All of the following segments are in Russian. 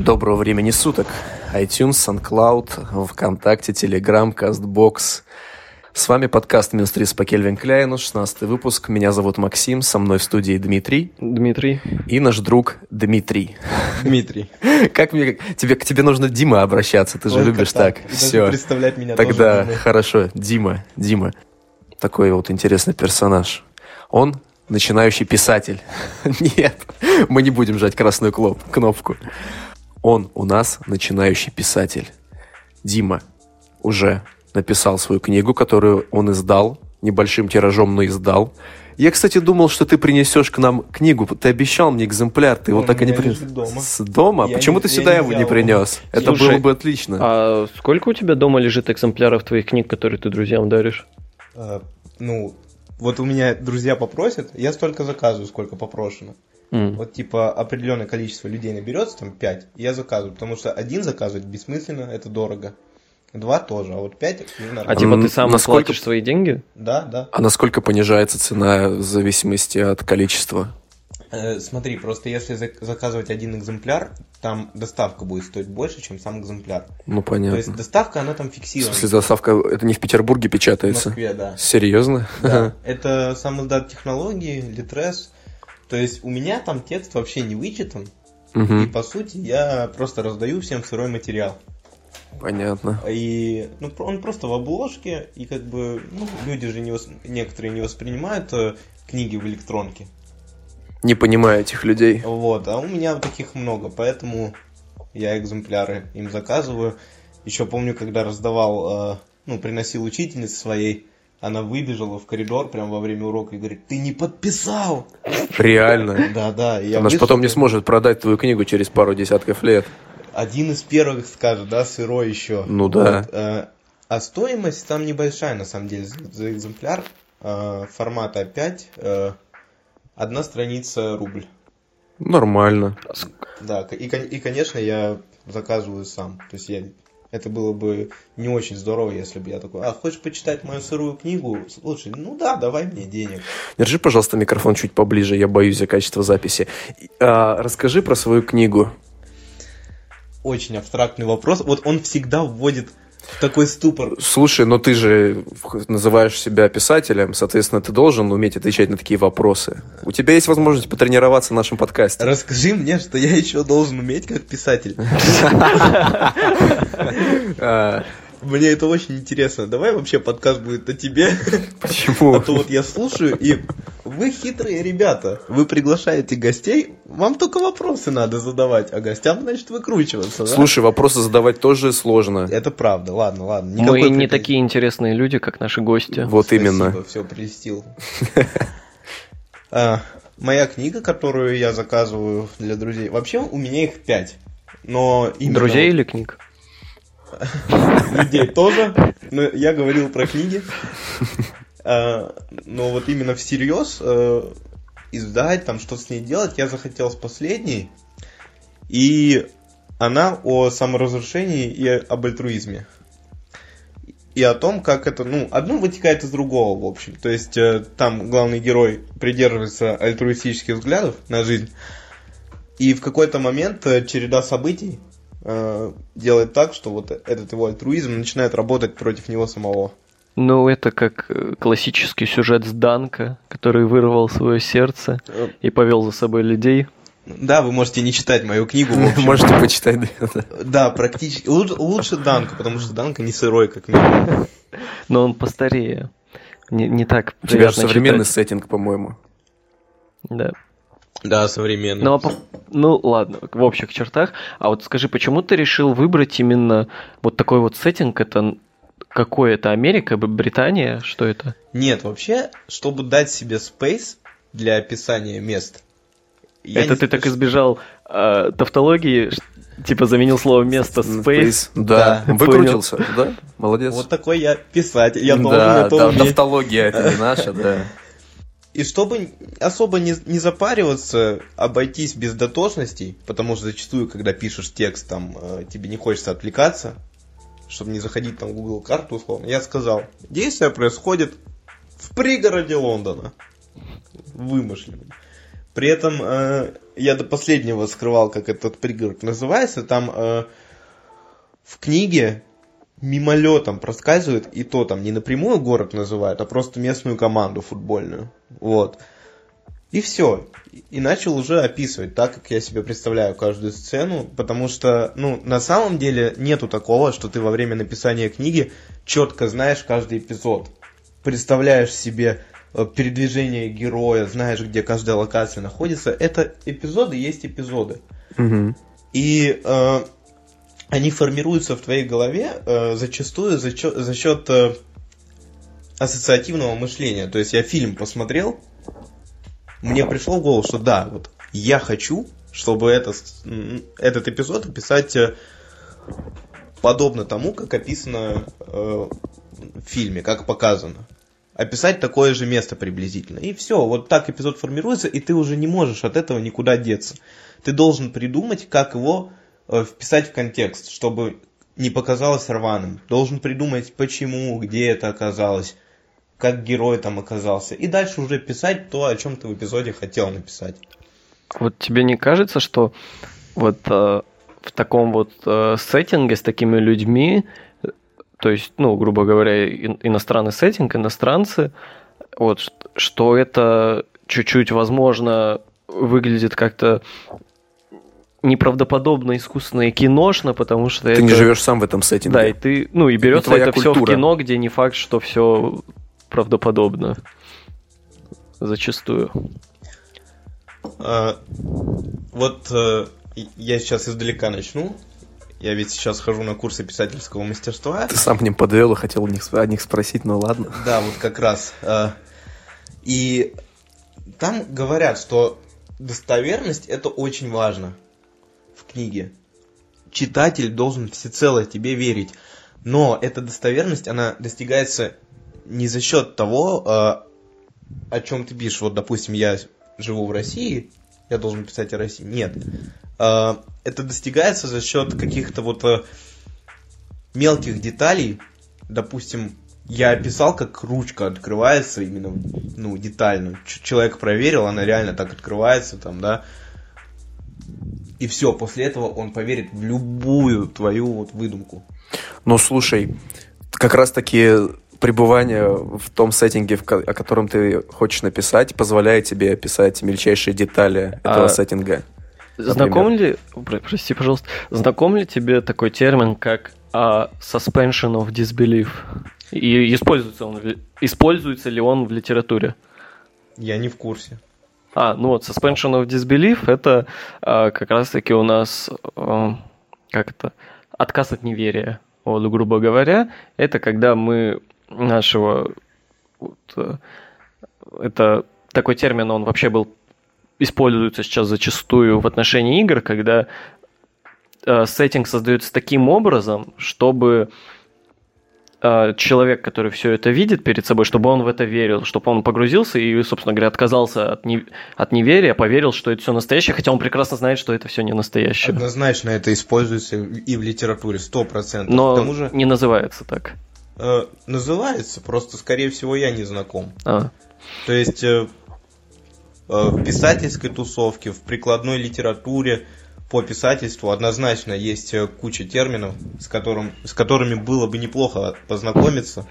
Доброго времени суток. iTunes, SoundCloud, ВКонтакте, Telegram, CastBox. С вами подкаст Минстрис по Кельвин Кляйну, 16 выпуск. Меня зовут Максим, со мной в студии Дмитрий. Дмитрий. И наш друг Дмитрий. Дмитрий. Как мне... Тебе, к тебе нужно Дима обращаться, ты же Только любишь так. так. Все. представлять меня Тогда тоже хорошо. Дима, Дима. Такой вот интересный персонаж. Он начинающий писатель. Нет, мы не будем жать красную кнопку. Он у нас начинающий писатель. Дима уже написал свою книгу, которую он издал, небольшим тиражом, но издал. Я, кстати, думал, что ты принесешь к нам книгу. Ты обещал мне экземпляр, ты его так и не принес. дома. С дома? Я Почему не- ты сюда его не взял его. принес? Это Слушай, было бы отлично. А сколько у тебя дома лежит экземпляров твоих книг, которые ты друзьям даришь? А, ну, вот у меня друзья попросят, я столько заказываю, сколько попрошено. М. Вот типа определенное количество людей наберется, там 5, я заказываю, потому что один заказывать бессмысленно, это дорого. Два тоже, а вот пять ну, А нормально. типа ты сам насколько- платишь свои деньги? Да, да. А насколько понижается цена в зависимости от количества? Э, смотри, просто если зак- заказывать один экземпляр, там доставка будет стоить больше, чем сам экземпляр. Ну, То понятно. есть доставка, она там В фиксирована. смысле, доставка, это не в Петербурге В печатается? Москве, да. Серьезно? Да, это сам издат технологии, Litres. То есть у меня там текст вообще не вычитан. И Мгм, по сути я просто раздаю всем сырой материал. Понятно. И ну, он просто в обложке, и как бы ну, люди же не вос- некоторые не воспринимают э, книги в электронке. Не понимаю этих людей. Вот, а у меня таких много, поэтому я экземпляры им заказываю. Еще помню, когда раздавал, э, ну, приносил учительнице своей, она выбежала в коридор прямо во время урока и говорит, ты не подписал! Реально. Да, да, Она же потом не сможет продать твою книгу через пару десятков лет. Один из первых скажет, да, сырой еще. Ну да. Вот, э, а стоимость там небольшая, на самом деле, за, за экземпляр. Э, формата А5, э, одна страница рубль. Нормально. Да, и, и, конечно, я заказываю сам. То есть я... Это было бы не очень здорово, если бы я такой, а, хочешь почитать мою сырую книгу? Слушай, ну да, давай мне денег. Держи, пожалуйста, микрофон чуть поближе, я боюсь за качество записи. А, расскажи про свою книгу. Очень абстрактный вопрос. Вот он всегда вводит такой ступор. Слушай, но ты же называешь себя писателем, соответственно, ты должен уметь отвечать на такие вопросы. У тебя есть возможность потренироваться в нашем подкасте. Расскажи мне, что я еще должен уметь как писатель. Мне это очень интересно. Давай вообще подкаст будет о тебе. Почему? А то вот я слушаю, и вы хитрые ребята. Вы приглашаете гостей, вам только вопросы надо задавать, а гостям, значит, выкручиваться. да? Слушай, вопросы задавать тоже сложно. Это правда, ладно, ладно. Мы никакой не претензии. такие интересные люди, как наши гости. Вот именно. все прелестил. А, Моя книга, которую я заказываю для друзей. Вообще у меня их пять. Но именно Друзей или книг? Людей тоже. Но я говорил про книги. А, Но вот именно всерьез э, издать, там что с ней делать, я захотел с последней. И она о саморазрушении и об альтруизме. И о том, как это, ну, одно вытекает из другого, в общем. То есть э, там главный герой придерживается альтруистических взглядов на жизнь. И в какой-то момент э, череда событий э, делает так, что вот этот его альтруизм начинает работать против него самого. Ну, это как э, классический сюжет с Данка, который вырвал свое сердце Э, и повел за собой людей. Да, вы можете не читать мою книгу. Можете почитать. да. Да, практически. Лучше, лучше Данка, потому что Данка не сырой, как минимум. Но он постарее. Не, не так У тебя же современный читать. сеттинг, по-моему. Да. Да, современный. Ну, а по- ну, ладно, в общих чертах. А вот скажи, почему ты решил выбрать именно вот такой вот сеттинг? Это какой это? Америка, Британия? Что это? Нет, вообще, чтобы дать себе space для описания мест. я это ты так спеш- избежал э, тавтологии, типа заменил слово место space. Да. Да. Выкрутился, да? Молодец. Вот такой я писатель, я должен да, это да, уметь. тавтология это не наша, да. И чтобы особо не, не запариваться, обойтись без дотошностей, потому что зачастую, когда пишешь текст, там э, тебе не хочется отвлекаться, чтобы не заходить там в Google карту условно, я сказал, действие происходит в пригороде Лондона. Вымышленном. При этом э, я до последнего скрывал, как этот пригород называется. Там э, в книге мимолетом проскальзывает, и то там не напрямую город называют, а просто местную команду футбольную. Вот. И все. И начал уже описывать так, как я себе представляю каждую сцену, потому что, ну, на самом деле нету такого, что ты во время написания книги четко знаешь каждый эпизод. Представляешь себе э, передвижение героя, знаешь, где каждая локация находится. Это эпизоды есть эпизоды. Мгм. И э, они формируются в твоей голове э, зачастую за, чё- за счет э, ассоциативного мышления. То есть я фильм посмотрел, мне пришло в голову, что да, вот я хочу, чтобы это, этот эпизод описать э, подобно тому, как описано э, в фильме, как показано. Описать такое же место приблизительно. И все, вот так эпизод формируется, и ты уже не можешь от этого никуда деться. Ты должен придумать, как его э, вписать в контекст, чтобы не показалось рваным. Должен придумать, почему, где это оказалось, как герой там оказался. И дальше уже писать то, о чем ты в эпизоде хотел написать. Вот тебе не кажется, что вот э, в таком вот э, сеттинге с такими людьми, то есть, ну, грубо говоря, ин- иностранный сеттинг, иностранцы, вот, что это чуть-чуть, возможно, выглядит как-то неправдоподобно искусственно и киношно, потому что Ты это... не живешь сам в этом сеттинге. Да, и ты, ну, и берется твоя это все в кино, где не факт, что все правдоподобно. Зачастую. А, вот э, я сейчас издалека начну. Я ведь сейчас хожу на курсы писательского мастерства. Ты сам к ним подвел и хотел у них, о них спросить, ну ладно. Да, вот как раз. э, И там говорят, что достоверность это очень важно в книге. Читатель должен всецело тебе верить. Но эта достоверность, она достигается не за счет того, э, о чем ты пишешь. Вот, допустим, я живу в России, я должен писать о России. Нет. Э, Это достигается за счет каких-то вот э, мелких деталей. Допустим, я описал, как ручка открывается именно, ну, детально. Человек проверил, она реально так открывается, там, да. И все, после этого он поверит в любую твою вот выдумку. Ну, слушай, как раз-таки пребывание в том сеттинге, в ко- о котором ты хочешь написать, позволяет тебе описать мельчайшие детали этого А, сеттинга. Знаком ли, про- прости, пожалуйста, знаком ли тебе такой термин, как а, suspension of disbelief? И используется, он, используется ли он в литературе? Я не в курсе. А, ну вот, suspension of disbelief это а, как раз-таки у нас, а, как это, отказ от неверия. Вот, грубо говоря, это когда мы нашего, вот, э, это такой термин, он вообще был, используется сейчас зачастую в отношении игр, когда э, сеттинг создается таким образом, чтобы э, человек, который все это видит перед собой, чтобы он в это верил, чтобы он погрузился и, собственно говоря, отказался от, не- от неверия, поверил, что это все настоящее, хотя он прекрасно знает, что это все не настоящее. Однозначно это используется и в литературе, сто процентов. К Но тому же не называется так. Э, называется, просто, скорее всего, я не знаком. А, То есть э, э, в писательской тусовке, в прикладной литературе по писательству однозначно есть э, куча терминов, с, которым, с которыми было бы неплохо познакомиться.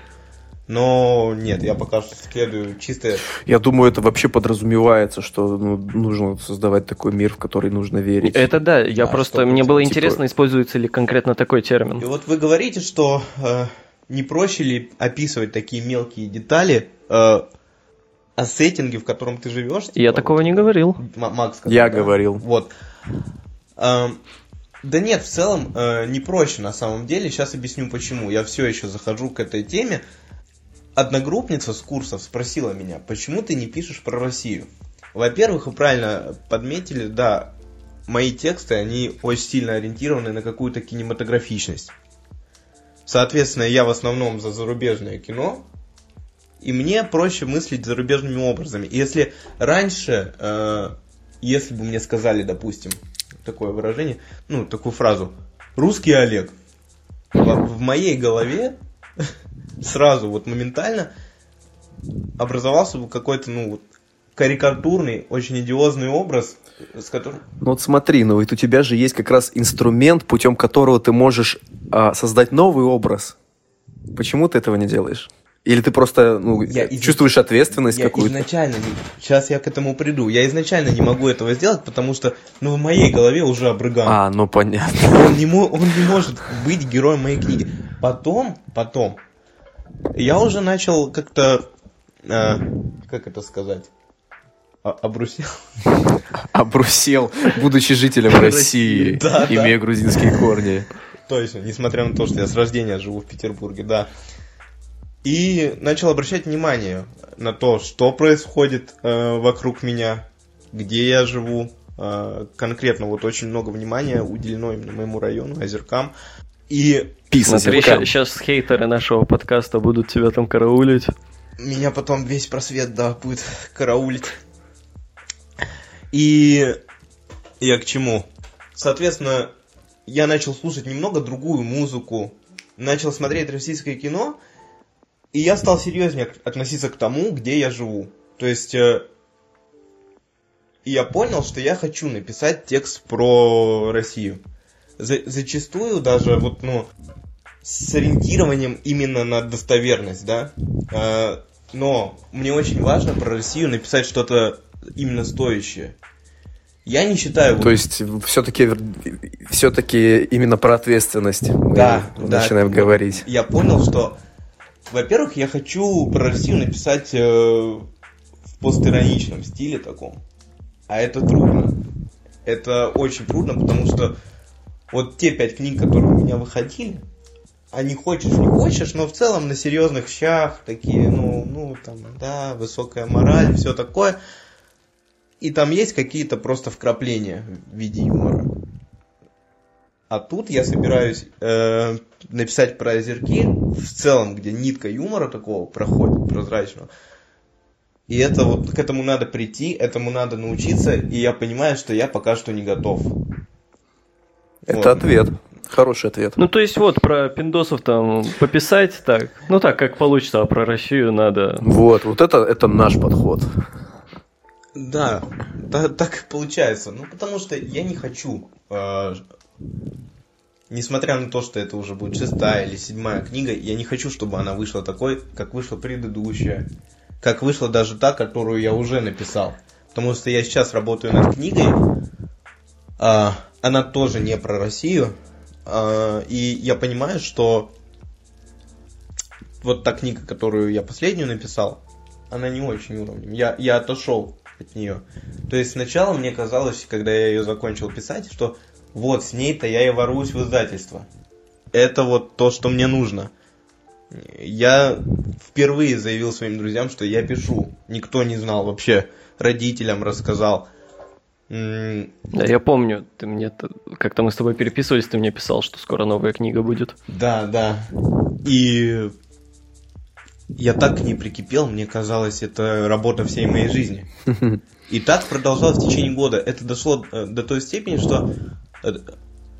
Но нет, я пока что следую чисто... Я думаю, это вообще подразумевается, что ну, нужно создавать такой мир, в который нужно верить. это да, я Да, просто, 100%, мне было типа- интересно, используется ли конкретно такой И термин. вот вы говорите, что э, не проще ли описывать такие мелкие детали э, о сеттинге, в котором ты живешь? Я типа, такого вот, не говорил. М- Макс сказал, Я да? говорил. Вот. Эм, да нет, в целом э, не проще на самом деле. Сейчас объясню почему. Я все еще захожу к этой теме. Одногруппница с курсов спросила меня, почему ты не пишешь про Россию? Во-первых, вы правильно подметили, да, мои тексты, они очень сильно ориентированы на какую-то кинематографичность. Соответственно, я в основном за зарубежное кино, и мне проще мыслить зарубежными образами. И если раньше, э, если бы мне сказали, допустим, такое выражение, ну, такую фразу, русский Олег, в, в моей голове сразу, вот моментально образовался бы какой-то, ну, вот, карикатурный, очень идиозный образ, с которым... Ну вот смотри, ну ведь у тебя же есть как раз инструмент, путем которого ты можешь а, создать новый образ. Почему ты этого не делаешь? Или ты просто ну, Я из- чувствуешь ответственность Я какую-то? изначально не... Сейчас я к этому приду. Я изначально не могу этого сделать, потому что, ну, в моей голове уже обрыган. А, ну понятно. Он не, мо- он не может быть героем моей книги. Потом, потом, я уже начал как-то, э, как это сказать, обрусел. Обрусел, будучи жителем России, имея грузинские корни. Точно, несмотря на то, что я с рождения живу в Петербурге, да. И начал обращать внимание на то, что происходит э, вокруг меня, где я живу. Э, конкретно вот очень много внимания уделено именно моему району, озеркам. И Писа Смотри, сейчас хейтеры нашего подкаста будут тебя там караулить. меня потом весь просвет, да, будет караулить. И я к чему? Соответственно, я начал слушать немного другую музыку, начал смотреть российское кино, и я стал серьезнее относиться к тому, где я живу. То есть, э, я понял, что я хочу написать текст про Россию. За- зачастую даже вот, ну, с ориентированием именно на достоверность, да. Э, но мне очень важно про Россию написать что-то именно стоящее. Я не считаю... вот- То есть все-таки все-таки именно про ответственность мы Да, да. начинаем говорить. я понял, что, во-первых, я хочу про Россию написать э, в постироничном стиле таком. А это трудно. Это очень трудно, потому что вот те пять книг, которые у меня выходили, они хочешь, не хочешь, но в целом на серьезных щах, такие, ну, ну, там, да, высокая мораль, все такое. И там есть какие-то просто вкрапления в виде юмора. А тут я собираюсь э, написать про озерки в целом, где нитка юмора такого проходит, прозрачного. И это вот к этому надо прийти, этому надо научиться, и я понимаю, что я пока что не готов. Это Вот. ответ. Хороший ответ. Ну, то есть вот про пиндосов там пописать так, ну так, как получится, а про Россию надо... Вот, вот это, это наш подход. Да, да, так получается. Ну, потому что я не хочу, э, несмотря на то, что это уже будет шестая или седьмая книга, я не хочу, чтобы она вышла такой, как вышла предыдущая. Как вышла даже та, которую я уже написал. Потому что я сейчас работаю над книгой, а, она тоже не про Россию, а, и я понимаю, что вот та книга, которую я последнюю написал, она не очень уровнем. Я, я отошел от нее. То есть сначала мне казалось, когда я ее закончил писать, что вот с ней-то я и ворвусь в издательство. Это вот то, что мне нужно. Я впервые заявил своим друзьям, что я пишу. Никто не знал вообще. Родителям рассказал. Да, я помню, ты мне... Как-то мы с тобой переписывались, ты мне писал, что скоро новая книга будет. Да, да. И я так к ней прикипел, мне казалось, это работа всей моей жизни. И так продолжалось в течение года. Это дошло э, до той степени, что э,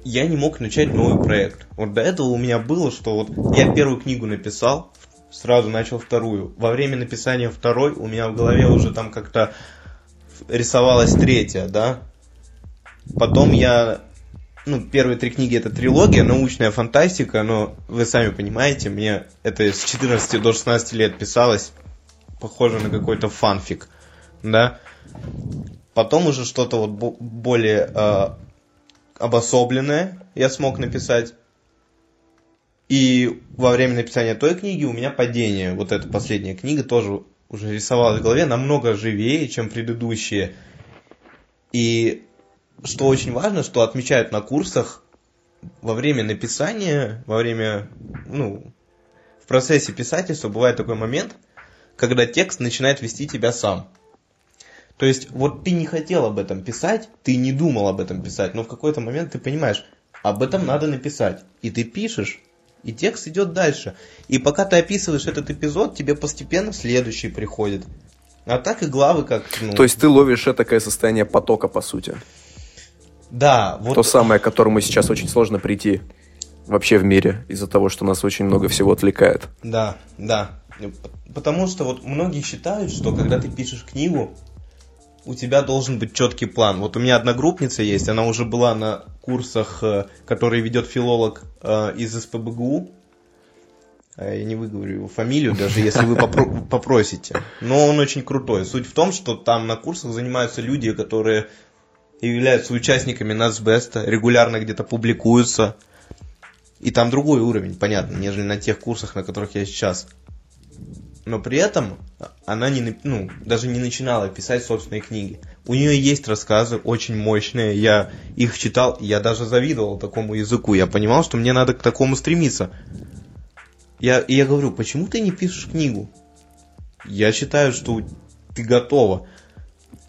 я не мог начать новый проект. Вот до этого у меня было, что вот я первую книгу написал, сразу начал вторую. Во время написания второй у меня в голове уже там как-то рисовалась третья, да. Потом я ну, первые три книги это трилогия, научная фантастика, но вы сами понимаете, мне это с 14 до 16 лет писалось, похоже на какой-то фанфик, да. Потом уже что-то вот бо- более э, обособленное я смог написать. И во время написания той книги у меня падение. Вот эта последняя книга тоже уже рисовалась в голове намного живее, чем предыдущие. И что очень важно, что отмечают на курсах во время написания, во время, ну, в процессе писательства бывает такой момент, когда текст начинает вести тебя сам. То есть, вот ты не хотел об этом писать, ты не думал об этом писать, но в какой-то момент ты понимаешь, об этом надо написать. И ты пишешь, и текст идет дальше. И пока ты описываешь этот эпизод, тебе постепенно следующий приходит. А так и главы как... Ну, То есть ты ловишь такое состояние потока, по сути. Да, вот... То самое, к которому сейчас очень сложно прийти вообще в мире, из-за того, что нас очень много всего отвлекает. Да, да. Потому что вот многие считают, что когда ты пишешь книгу, у тебя должен быть четкий план. Вот у меня одногруппница есть, она уже была на курсах, э, которые ведет филолог э, из СПБГУ. А Я не выговорю его фамилию, даже если вы попро- попросите. Но он очень крутой. Суть в том, что там на курсах занимаются люди, которые являются участниками Нацбеста, регулярно где-то публикуются. И там другой уровень, понятно, нежели на тех курсах, на которых я сейчас. Но при этом она не, ну, даже не начинала писать собственные книги. У нее есть рассказы очень мощные, я их читал, я даже завидовал такому языку. Я понимал, что мне надо к такому стремиться. Я, и я говорю, почему ты не пишешь книгу? Я считаю, что ты готова.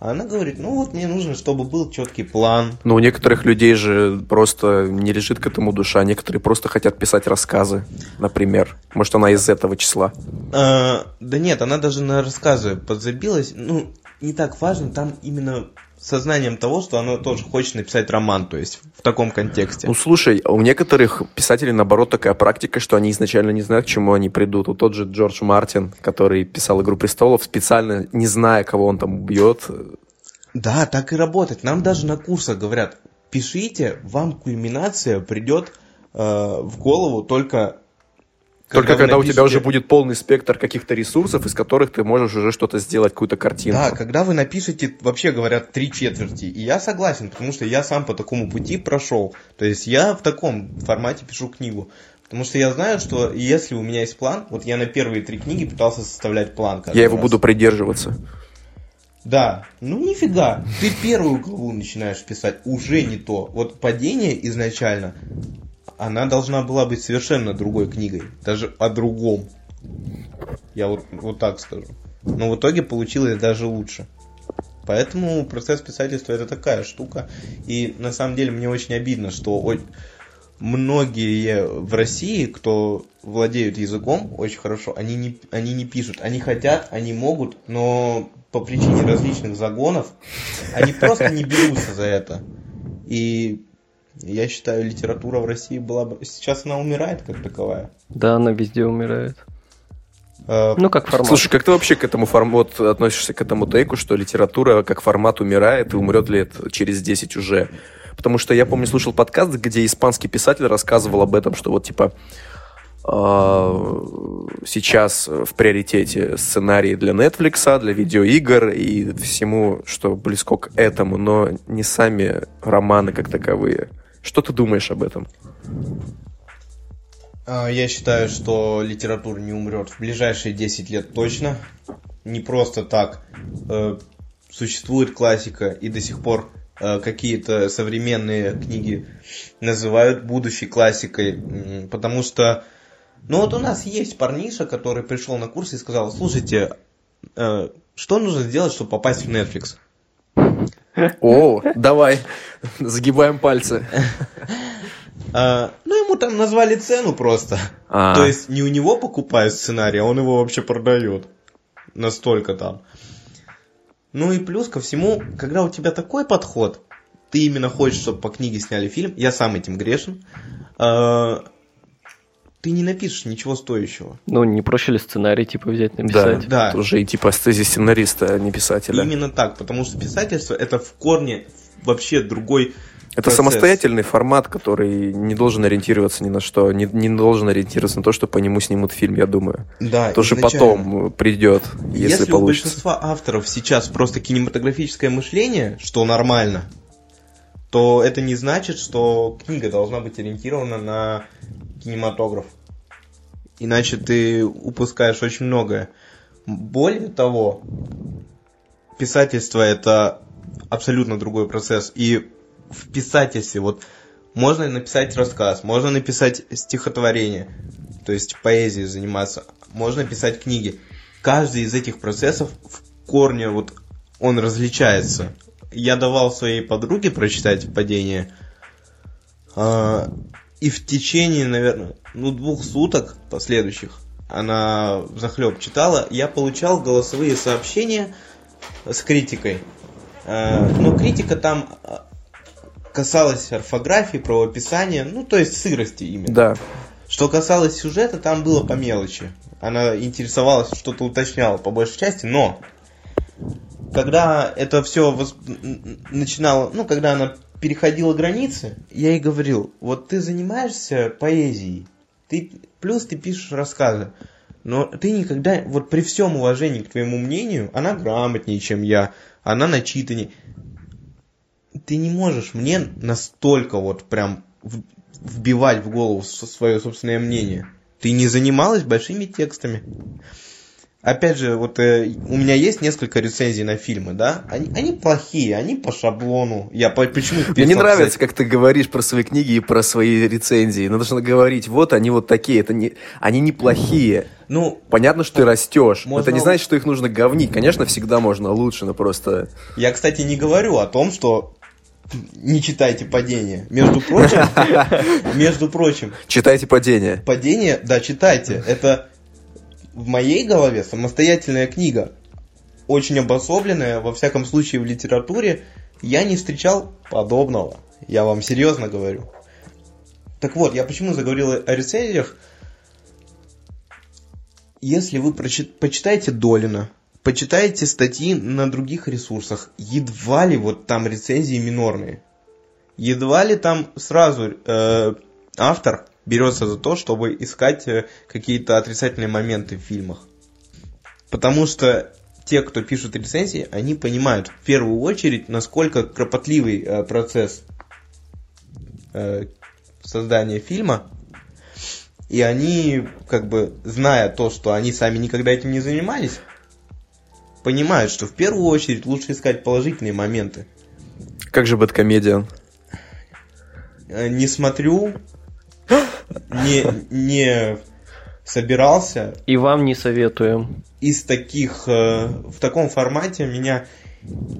А она говорит, ну вот мне нужно, чтобы был четкий план. Но у некоторых людей же просто не лежит к этому душа. Некоторые просто хотят писать рассказы, например. Может, она из этого числа. А, да нет, она даже на рассказы подзабилась. Ну, не так важно, там именно сознанием того, что она тоже хочет написать роман, то есть в таком контексте. Ну, слушай, у некоторых писателей, наоборот, такая практика, что они изначально не знают, к чему они придут. Вот тот же Джордж Мартин, который писал «Игру престолов», специально не зная, кого он там убьет. Да, так и работает. Нам даже на курсах говорят, пишите, вам кульминация придет э, в голову только Только когда у тебя уже будет полный спектр каких-то ресурсов, из которых ты можешь уже что-то сделать, какую-то картинку. Да, когда вы напишете, вообще говорят, три четверти. И я согласен, потому что я сам по такому пути прошел. То есть я в таком формате пишу книгу. Потому что я знаю, что если у меня есть план, вот я на первые три книги пытался составлять план. Я его раз. буду придерживаться. Да, ну нифига. Ты первую главу начинаешь писать, уже не то. Вот падение изначально, она должна была быть совершенно другой книгой. Даже о другом. Я вот, вот так скажу. Но в итоге получилось даже лучше. Поэтому процесс писательства это такая штука. И на самом деле мне очень обидно, что многие в России, кто владеют языком очень хорошо, они не, они не пишут. Они хотят, они могут, но по причине различных загонов они просто не берутся за это. И я считаю, литература в России была бы... Сейчас она умирает как таковая. Да, она везде умирает. Э, Ну, как формат. Слушай, как ты вообще к этому формату относишься к этому тейку, что литература как формат умирает и умрет лет через 10 уже? Потому что я помню, слушал подкаст, где испанский писатель рассказывал об этом, что вот типа а, сейчас в приоритете сценарии для Netflix, для видеоигр и всему, что близко к этому, но не сами романы как таковые. Что ты думаешь об этом? А, Я считаю, что литература не умрет в ближайшие 10 лет точно. Не просто так. Э, Существует классика, и до сих пор э, какие-то современные книги называют будущей классикой. Потому что, ну вот у нас есть парниша, который пришел на курс и сказал, слушайте, э, что нужно сделать, чтобы попасть в Netflix? О, давай, загибаем пальцы. А, ну, ему там назвали цену просто. А. То есть не у него покупают сценарий, а он его вообще продает. Настолько там. Ну и плюс ко всему, когда у тебя такой подход, ты именно хочешь, чтобы по книге сняли фильм, я сам этим грешен, а, ты не напишешь ничего стоящего. Ну, не проще ли сценарий, типа, взять, написать? Да. Тоже и типа стези сценариста, а не писателя. Именно так, потому что писательство это в корне вообще другой Это процесс. самостоятельный формат, который не должен ориентироваться ни на что, не, не должен ориентироваться на то, что по нему снимут фильм, я думаю. Да, Тоже изначально. потом придет, если, Если, у получится. большинства авторов сейчас просто кинематографическое мышление, что нормально, то это не значит, что книга должна быть ориентирована на кинематограф. Иначе ты упускаешь очень многое. Более того, писательство это абсолютно другой процесс. И в писательстве вот можно написать рассказ, можно написать стихотворение, то есть поэзией заниматься, можно писать книги. Каждый из этих процессов в корне вот он различается. Я давал своей подруге прочитать «Падение», а, и в течение, наверное, ну, двух суток последующих она захлеб читала, я получал голосовые сообщения с критикой. А, Но критика там а, касалась орфографии, правописания, ну, то есть сырости именно. Да. Что касалось сюжета, там было по мелочи. Она интересовалась, что-то уточняла по большей части, но когда это все вос... начинало, ну, когда она переходила границы, я ей говорил, вот ты занимаешься поэзией, ты, плюс ты пишешь рассказы, но ты никогда, вот при всем уважении к твоему мнению, она грамотнее, чем я, она начитаннее, ты не можешь мне настолько вот прям вбивать в голову свое собственное мнение. Ты не занималась большими текстами. Опять же, вот э, у меня есть несколько рецензий на фильмы, да? Они, они плохие, они по шаблону. Я по, почему Мне не нравится, как ты говоришь про свои книги и про свои рецензии. Надо же говорить, вот они вот такие, это не, они неплохие. Ну, понятно, что ты растешь. Можно... Это не значит, что их нужно говнить. Конечно, всегда можно лучше, но просто. Я, кстати, не говорю о том, что не читайте падение. Между прочим, между прочим. Читайте падение. Падение, да, читайте. Это в моей голове самостоятельная книга. Очень обособленная, во всяком случае в литературе. Я не встречал подобного. Я вам серьезно говорю. Так вот, я почему заговорил о рецензиях? Если вы прочит... почитаете Долина, почитайте статьи на других ресурсах. Едва ли вот там рецензии минорные. Едва ли там сразу э, автор берется за то, чтобы искать э, какие-то отрицательные моменты в фильмах. Потому что те, кто пишут рецензии, они понимают в первую очередь, насколько кропотливый э, процесс э, создания фильма. И они, как бы, зная то, что они сами никогда этим не занимались, понимают, что в первую очередь лучше искать положительные моменты. Как же Бэткомедиан? Не смотрю, не, не собирался. И вам не советуем. Из таких, э, в таком формате меня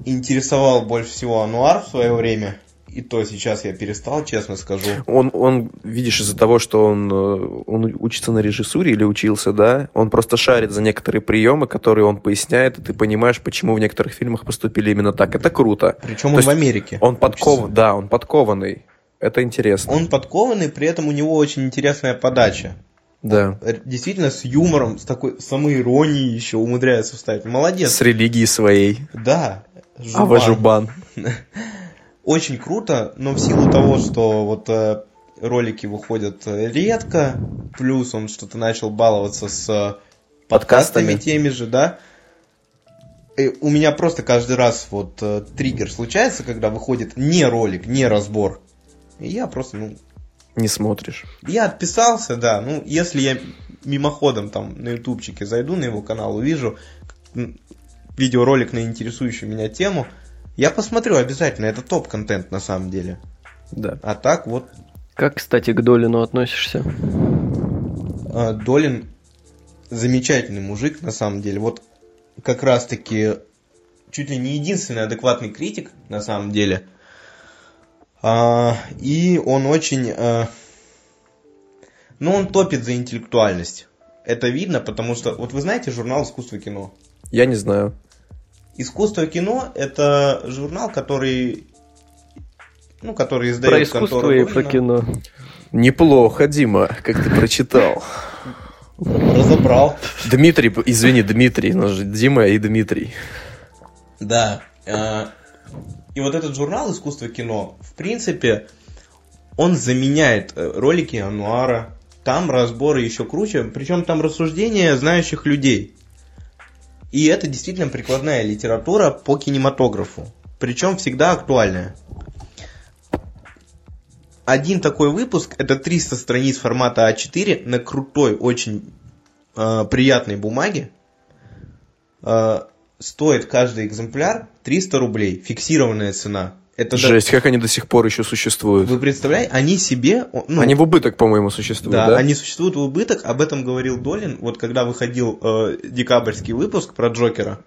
интересовал больше всего Ануар в свое время. И то сейчас я перестал, честно скажу. Он, он видишь, из-за того, что он, э, он учится на режиссуре или учился, да, он просто шарит за некоторые приемы, которые он поясняет, и ты понимаешь, почему в некоторых фильмах поступили именно так. Это круто. Причем то он в Америке. Он подков... Да, он подкованный. Это интересно. Он подкованный, при этом у него очень интересная подача. Да. Действительно, с юмором, с такой самоиронией еще умудряется вставить. Молодец. С религией своей. Да. Жубан. Жубан. очень круто, но в силу того, что вот э, ролики выходят э, редко, плюс он что-то начал баловаться с э, подкастами, подкастами теми же, да. И у меня просто каждый раз вот э, триггер случается, когда выходит не ролик, не разбор. И я просто, ну... Не смотришь. Я отписался, да. Ну, если я мимоходом там на ютубчике зайду на его канал, увижу видеоролик на интересующую меня тему, я посмотрю обязательно, это топ-контент на самом деле. Да. А так вот. Как, кстати, к Долину относишься? А, Долин замечательный мужик, на самом деле. Вот как раз-таки чуть ли не единственный адекватный критик, на самом деле. А, и он очень... А, ну, он топит за интеллектуальность. Это видно, потому что... Вот вы знаете журнал «Искусство кино»? Я не знаю. Искусство кино это журнал, который ну, который издает Про искусство и про кино. Неплохо, Дима, как ты прочитал. Разобрал. Дмитрий, извини, Дмитрий, у нас же Дима и Дмитрий. Да. И вот этот журнал «Искусство кино», в принципе, он заменяет э, ролики Ануара. Там разборы еще круче, причем там рассуждения знающих людей. И это действительно прикладная литература по кинематографу. Причем всегда актуальная. Один такой выпуск, это 300 страниц формата А4 на крутой, очень э, приятной бумаге. Э, стоит каждый экземпляр 300 рублей, фиксированная цена. Это Жесть, да... как они до сих пор еще существуют. Вы представляете, они себе... Ну, они в убыток, по-моему, существуют, да, да? они существуют в убыток, об этом говорил Долин, вот когда выходил э, декабрьский выпуск про Джокера,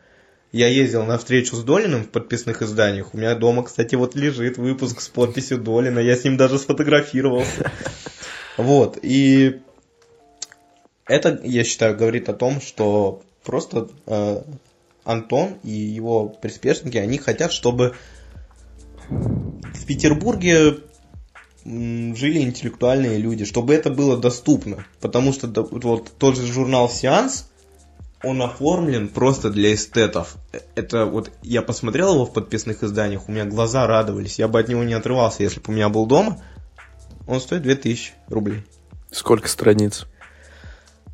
я ездил на встречу с Долиным в подписных изданиях, у меня дома, кстати, вот лежит выпуск с подписью Долина, я с ним даже сфотографировался. Вот, и это, я считаю, говорит о том, что просто э, Антон и его приспешники, они хотят, чтобы в Петербурге жили интеллектуальные люди, чтобы это было доступно. Потому что вот тот же журнал «Сеанс», он оформлен просто для эстетов. Это вот я посмотрел его в подписных изданиях, у меня глаза радовались. Я бы от него не отрывался, если бы у меня был дома. Он стоит 2000 рублей. Сколько страниц?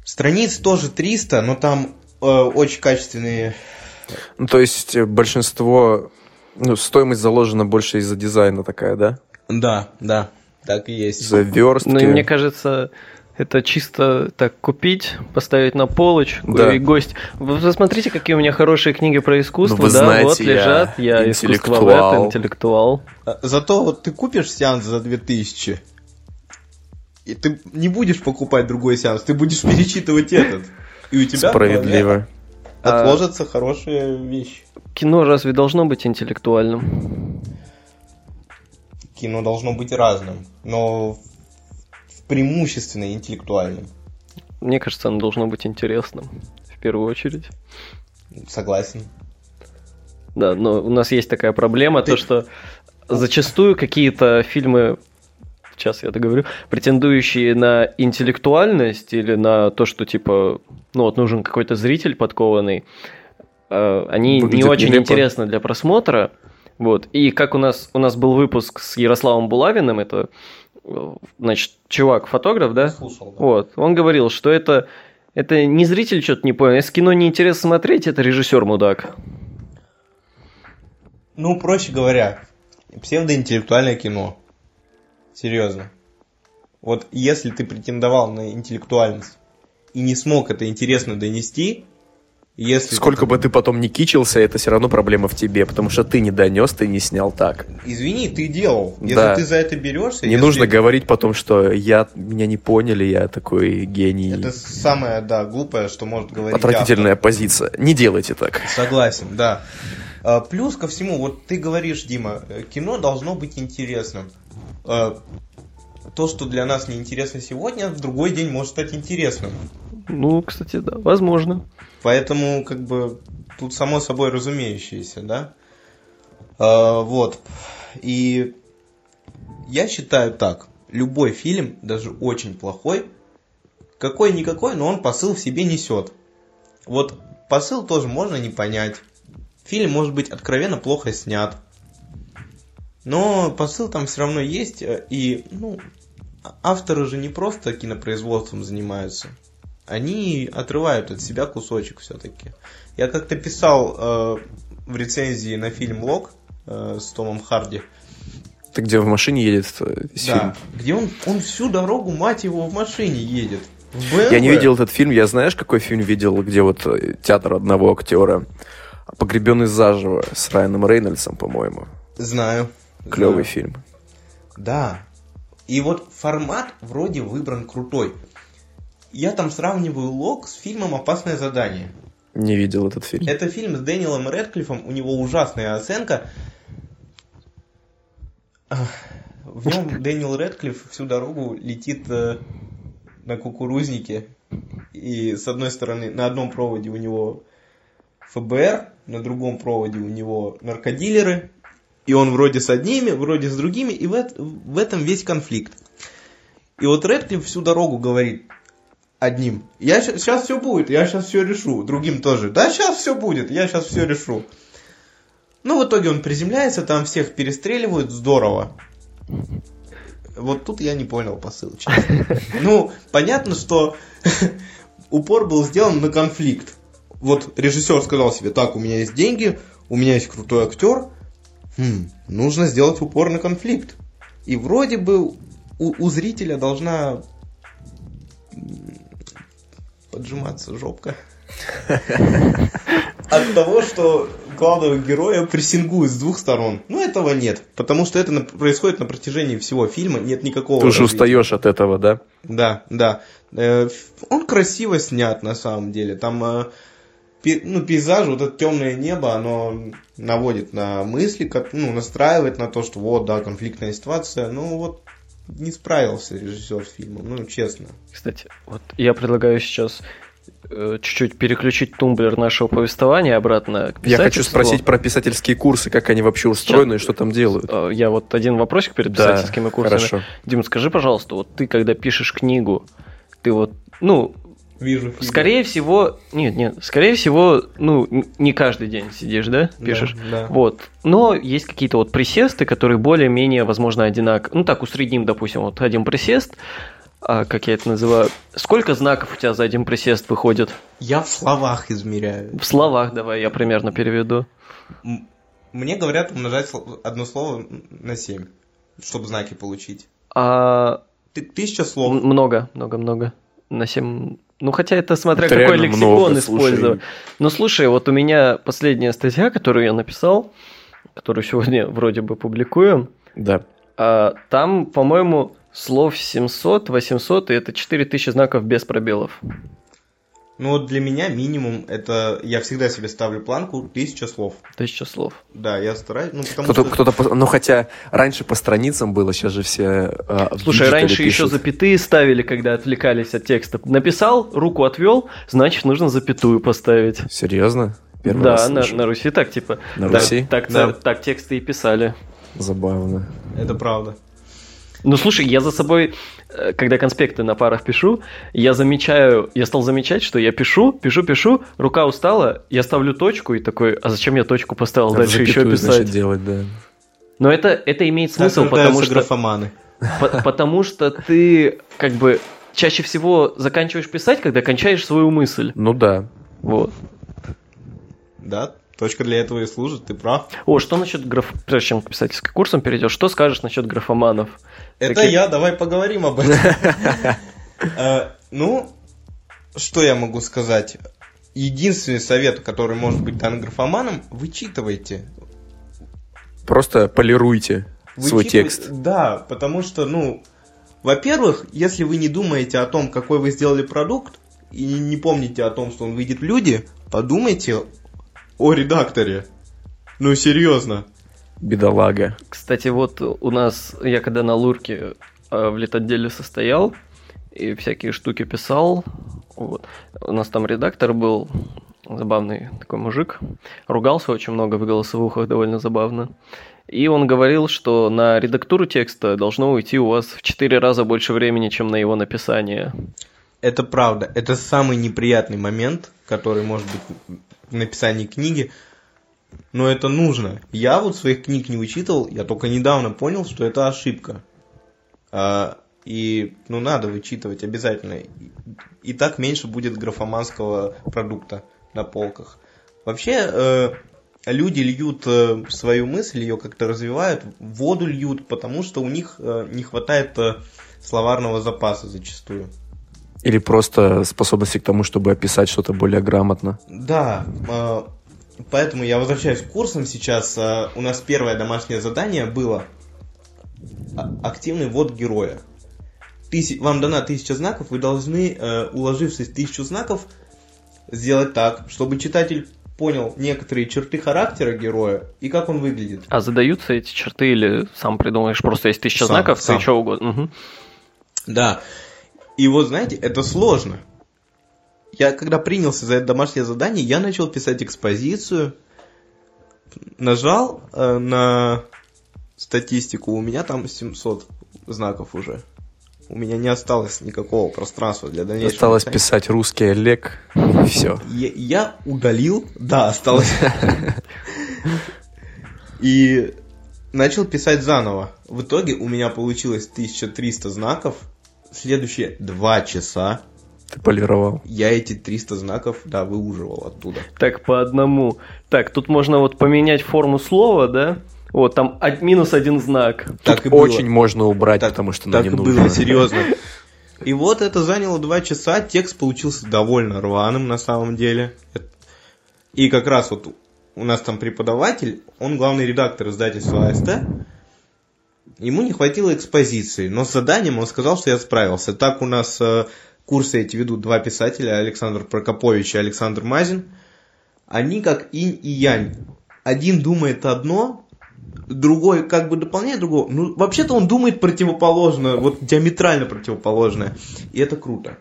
Страниц тоже 300, но там э, очень качественные. Ну, то есть э, большинство... Ну, стоимость заложена больше из-за дизайна такая, да? Да, да, так и есть. За верстки. Ну и мне кажется, это чисто так купить, поставить на полочку Да. и гость. Вы посмотрите, какие у меня хорошие книги про искусство, Ну, вы да, знаете, вот я лежат, я искусствовед, интеллектуал. интеллектуал. А, Зато вот ты купишь сеанс за 2000, и ты не будешь покупать другой сеанс, ты будешь перечитывать этот. И у тебя Справедливо. Отложатся хорошие вещи. Кино разве должно быть интеллектуальным? Кино должно быть разным, но преимущественно интеллектуальным. Мне кажется, оно должно быть интересным, в первую очередь. Согласен. Да, но у нас есть такая проблема, Ты- то что зачастую какие-то фильмы, сейчас я договорю, претендующие на интеллектуальность или на то, что типа, ну вот нужен какой-то зритель подкованный, э, они не Выглядит очень нелепо. интересны для просмотра. Вот. И как у нас, у нас был выпуск с Ярославом Булавиным, это, значит, чувак-фотограф, да? Слушал, да. Вот. Он говорил, что это, это не зритель что-то не понял. Если кино неинтересно смотреть, это режиссер мудак. Ну, проще говоря, псевдоинтеллектуальное кино. Серьезно. Вот если ты претендовал на интеллектуальность и не смог это интересно донести, если Сколько ты, бы ты потом не кичился, это все равно проблема в тебе, потому что ты не донес, ты не снял так. извини, ты делал. Если Да. ты за это берешься, Не если- нужно говорить потом, что я меня не поняли, я такой гений. Это самое, да, глупое, что может говорить Отвратительная позиция. Не делайте так. автор. Согласен, да. А, Плюс ко всему, вот ты говоришь, Дима, э, кино должно быть интересным. А, То, что для нас неинтересно сегодня, в другой день может стать интересным. Ну, кстати, да, возможно. Поэтому, как бы, тут само собой разумеющееся, да? А, вот. И я считаю так. Любой фильм, даже очень плохой, какой-никакой, но он посыл в себе несет. Вот посыл тоже можно не понять. Фильм может быть откровенно плохо снят. Но посыл там все равно есть. э, И, ну, а- авторы же не просто кинопроизводством занимаются они отрывают от себя кусочек все-таки. Я как-то писал э, в рецензии на фильм Лок э, с Томом Харди. Ты где в машине едет э, весь Да, фильм? где он, он всю дорогу, мать его, в машине едет. В. Я не видел этот фильм, я знаешь, какой фильм видел, где вот э, театр одного актера? Погребенный заживо с Райаном Рейнольдсом, по-моему. Знаю. Клевый знаю. фильм. Да. И вот формат вроде выбран крутой. Я там сравниваю Лок с фильмом «Опасное задание». Не видел этот фильм. Это фильм с Дэниелом Рэдклиффом, у него ужасная оценка. В нем Дэниел Рэдклифф всю дорогу летит э, на кукурузнике. И с одной стороны, на одном проводе у него ФБР, на другом проводе у него наркодилеры. И он вроде с одними, вроде с другими, и в, в этом весь конфликт. И вот Рэдклифф всю дорогу говорит одним, я сейчас все будет, я сейчас все решу, другим тоже, да сейчас все будет, я сейчас все решу. Ну, в итоге он приземляется, там всех перестреливают, здорово. Вот тут я не понял посыл, честно. Ну, понятно, что упор был сделан на конфликт. Вот режиссер сказал себе, так, у меня есть деньги, у меня есть крутой актер, Хм, нужно сделать упор на конфликт. И вроде бы у, у зрителя должна поджиматься жопка. От того, что главного героя прессингуют с двух сторон. Но этого нет. Потому что это происходит на протяжении всего фильма. Нет никакого... Ты уже устаешь от этого, да? Да, да. Э, Он красиво снят на самом деле. Там э, ну, пейзаж, вот это темное небо, оно наводит на мысли, как, ну, настраивает на то, что вот, да, конфликтная ситуация. Ну вот не справился режиссер с фильмом, ну честно. Кстати, вот я предлагаю сейчас э, чуть-чуть переключить тумблер нашего повествования обратно к Я хочу спросить про писательские курсы, как они вообще устроены и что там делают. Э, Я вот один вопросик перед Да, писательскими курсами. хорошо. Дим, скажи, пожалуйста, вот ты, когда пишешь книгу, ты вот, ну, Вижу Фига. Скорее всего, нет, нет, скорее всего, ну, не каждый день сидишь, да, Да, пишешь. Да. Вот. Но есть какие-то вот присесты, которые более-менее, возможно, одинаковые. Ну, так, усредним, допустим, вот один присест, а, как я это называю. Сколько знаков у тебя за один присест выходит? Я в словах измеряю. В словах давай я примерно переведу. Мне говорят умножать одно слово на 7, чтобы знаки получить. А, Ты, тысяча слов. м- много, много, много. На 7... Ну, хотя это смотря Это какой лексикон использовать. Ну, слушай, вот у меня последняя статья, которую я написал, которую сегодня вроде бы публикуем, Да. а, там, по-моему, слов 700, 800, и это 4000 знаков без пробелов. Ну вот для меня минимум это... Я всегда себе ставлю планку тысяча слов. Тысяча слов. Да, я стараюсь. Ну, потому Кто-то, что... кто-то, ну хотя раньше по страницам было, сейчас же все в Слушай, раньше еще пишут. запятые ставили, когда отвлекались от текста. Написал, руку отвел, значит, нужно запятую поставить. Серьезно? Первый да, раз на, на Руси так, типа. На так, Руси? Так, Да. так тексты и писали. Забавно. Это правда. Ну, слушай, я за собой, э, когда конспекты на парах пишу, я замечаю, я стал замечать, что я пишу, пишу, пишу, рука устала, я ставлю точку и такой, а зачем я точку поставил, Надо дальше еще запятую, значит, писать. делать, да. Но это, это имеет смысл, потому что, графоманы. по- потому что ты как бы чаще всего заканчиваешь писать, когда кончаешь свою мысль. Ну да. Вот. Да, точка для этого и служит, ты прав. О, что насчет граф... Прежде чем к писательским курсам перейдешь, что скажешь насчет графоманов? Это Такие- я, давай поговорим об этом. Э, Ну, что я могу сказать? Единственный совет, который может быть дан графоманам, вычитывайте. Просто полируйте свой текст. Да, потому что, ну, во-первых, если вы не думаете о том, какой вы сделали продукт, и не помните о том, что он выйдет в люди, подумайте о редакторе. Ну, серьезно. Бедолага. Кстати, вот у нас, я когда на Лурке э, в летотделе состоял и всякие штуки писал, вот, у нас там редактор был, забавный такой мужик, ругался очень много в голосовухах, довольно забавно. И он говорил, что на редактуру текста должно уйти у вас в 4 раза больше времени, чем на его написание. Это правда. Это самый неприятный момент, который может быть в написании книги. Но это нужно. Я вот своих книг не вычитывал, я только недавно понял, что это ошибка. А, и, ну, надо вычитывать обязательно. И, так меньше будет графоманского продукта на полках. Вообще, э, люди льют э, свою мысль, ее как-то развивают, воду льют, потому что у них э, не хватает э, словарного запаса зачастую. Или просто способности к тому, чтобы описать что-то более грамотно. Да, э, поэтому я возвращаюсь к курсам сейчас. Э, У нас первое домашнее задание было а- активный ввод героя. Тыси- Вам дана тысяча знаков, вы должны, э, уложившись в тысячу знаков, сделать так, чтобы читатель понял некоторые черты характера героя и как он выглядит. А задаются эти черты или сам придумаешь, просто есть тысяча Сам, знаков, сам. ты что угодно. Мгм. Да. И вот, знаете, это сложно. Я когда принялся за это домашнее задание, я начал писать экспозицию, нажал э, на статистику, у меня там 700 знаков уже. У меня не осталось никакого пространства для дальнейшего. Осталось написания. писать русский Олег, и все. Я, я удалил, да, осталось. И начал писать заново. В итоге у меня получилось 1300 знаков. Следующие два часа Ты полировал. я эти 300 знаков, да, выуживал оттуда. Так, по одному. Так, тут можно вот поменять форму слова, да? Вот, там минус один знак. Так и Тут было. очень можно убрать, Так- потому что Так нам и не нужно. было, серьезно. И вот это заняло два часа, текст получился довольно рваным на самом деле. И как раз вот у нас там преподаватель, он главный редактор издательства АСТ. Ему не хватило экспозиции, но с заданием он сказал, что я справился. Так у нас э, курсы эти ведут два писателя, Александр Прокопович и Александр Мазин. Они как инь и янь. Один думает одно, другой как бы дополняет другого. Ну, вообще-то он думает противоположно, вот диаметрально противоположное. И это круто.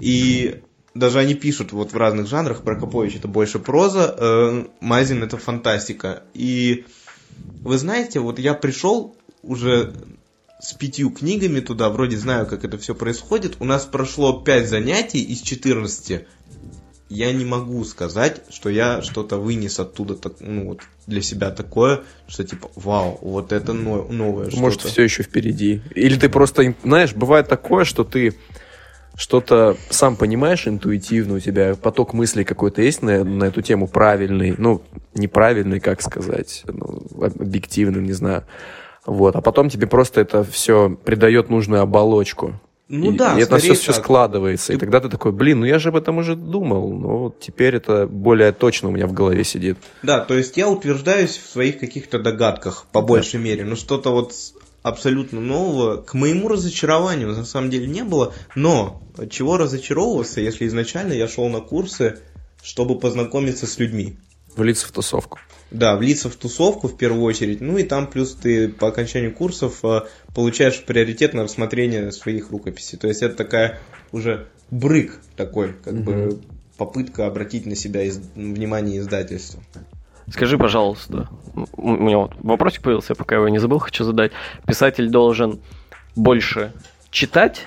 И даже они пишут вот в разных жанрах. Прокопович это больше проза, э, Мазин это фантастика. И вы знаете, вот я пришел уже с пятью книгами туда, вроде знаю, как это все происходит. У нас прошло пять занятий из 14. Я не могу сказать, что я что-то вынес оттуда так, ну, вот, для себя такое, что типа, вау, вот это но- новое что-то. Может, все еще впереди. Или ты просто, знаешь, бывает такое, что ты что-то сам понимаешь интуитивно, у тебя поток мыслей какой-то есть на, на эту тему правильный, ну, неправильный, как сказать, ну, объективный, не знаю. Вот, а потом тебе просто это все придает нужную оболочку. Ну и, да, и это все, скорее все так. складывается. И Ты- тогда ты такой, блин, ну я же об этом уже думал. Но вот теперь это более точно у меня в голове сидит. Да, то есть я утверждаюсь в своих каких-то догадках, по большей мере. Но что-то вот абсолютно нового, к моему разочарованию, на самом деле не было. Но чего разочаровываться, если изначально я шел на курсы, чтобы познакомиться с людьми? Влиться в тусовку. Да, влиться в тусовку в первую очередь, ну и там плюс ты по окончанию курсов э, получаешь приоритет на рассмотрение своих рукописей. То есть это такая уже брык такой, как бы попытка обратить на себя из- внимание издательства. Скажи, пожалуйста, у меня вот вопросик появился, я пока его не забыл, хочу задать. Писатель должен больше читать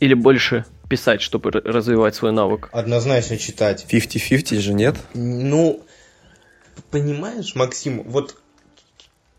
или больше писать, чтобы развивать свой навык? Однозначно читать. 50-50 же нет? Ну, понимаешь, Максим, вот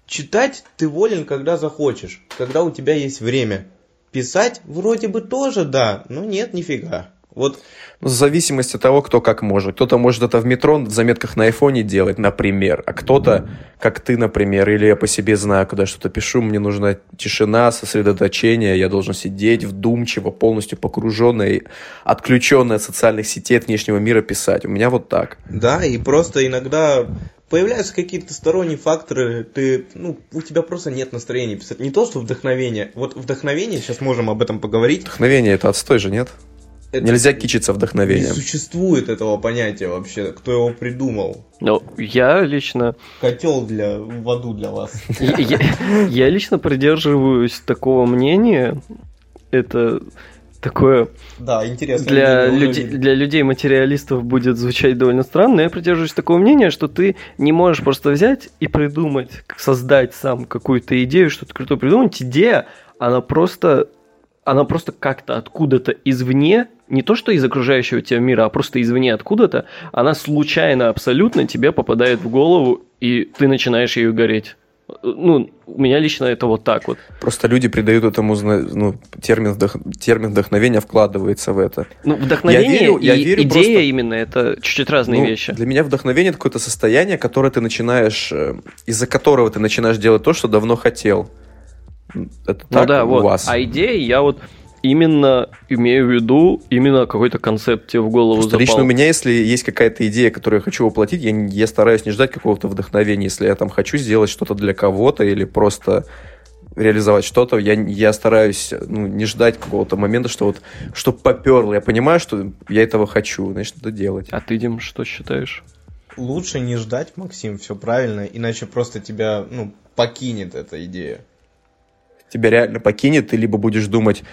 читать ты волен, когда захочешь, когда у тебя есть время. Писать вроде бы тоже да, но нет, нифига. Вот Ну, в зависимости от того, кто как может. Кто-то может это в метро в заметках на айфоне делать, например, а кто-то, как ты, например, или я по себе знаю, когда что-то пишу, мне нужна тишина, сосредоточение, я должен сидеть вдумчиво, полностью погруженный, отключенный от социальных сетей, от внешнего мира писать. У меня вот так. Да, и просто иногда появляются какие-то сторонние факторы, ты, ну, у тебя просто нет настроения писать. Не то, что вдохновение. Вот вдохновение, сейчас можем об этом поговорить. Вдохновение это отстой же, нет? Это Нельзя кичиться Не вдохновением. существует этого понятия вообще, кто его придумал. Ну, я лично Котел для в аду для вас. Я, лично придерживаюсь такого мнения. Это такое Да, интересно. для, людей, для людей материалистов будет звучать довольно странно. но Я придерживаюсь такого мнения, что ты не можешь просто взять и придумать, создать сам какую-то идею, что-то крутое придумать. Идея, она просто, она просто как-то откуда-то извне, не то что из окружающего тебя мира, а просто извне откуда-то, она случайно абсолютно тебе попадает в голову, и ты начинаешь ею гореть. Ну, у меня лично это вот так вот. Просто люди придают этому ну, термин, вдох- термин вдохновения вкладывается в это. Ну, вдохновение Я верю- я и верю идея просто- именно это чуть-чуть разные Ну, вещи. Для меня вдохновение это какое-то состояние, которое ты начинаешь, э, из-за которого ты начинаешь делать то, что давно хотел. Это Ну так да, у вот. вас? А идеи я вот именно имею в виду, именно какой-то концепт тебе в голову Просто запал. лично у меня, если есть какая-то идея, которую я хочу воплотить, я, я стараюсь не ждать какого-то вдохновения. Если я там хочу сделать что-то для кого-то или просто реализовать что-то, я, я стараюсь ну, не ждать какого-то момента, что вот, чтоб поперло. Я понимаю, что я этого хочу, значит, надо делать. А ты, Дим, что считаешь? Лучше не ждать, Максим, все правильно, иначе просто тебя, ну, покинет эта идея. Тебя реально покинет, ты либо будешь думать,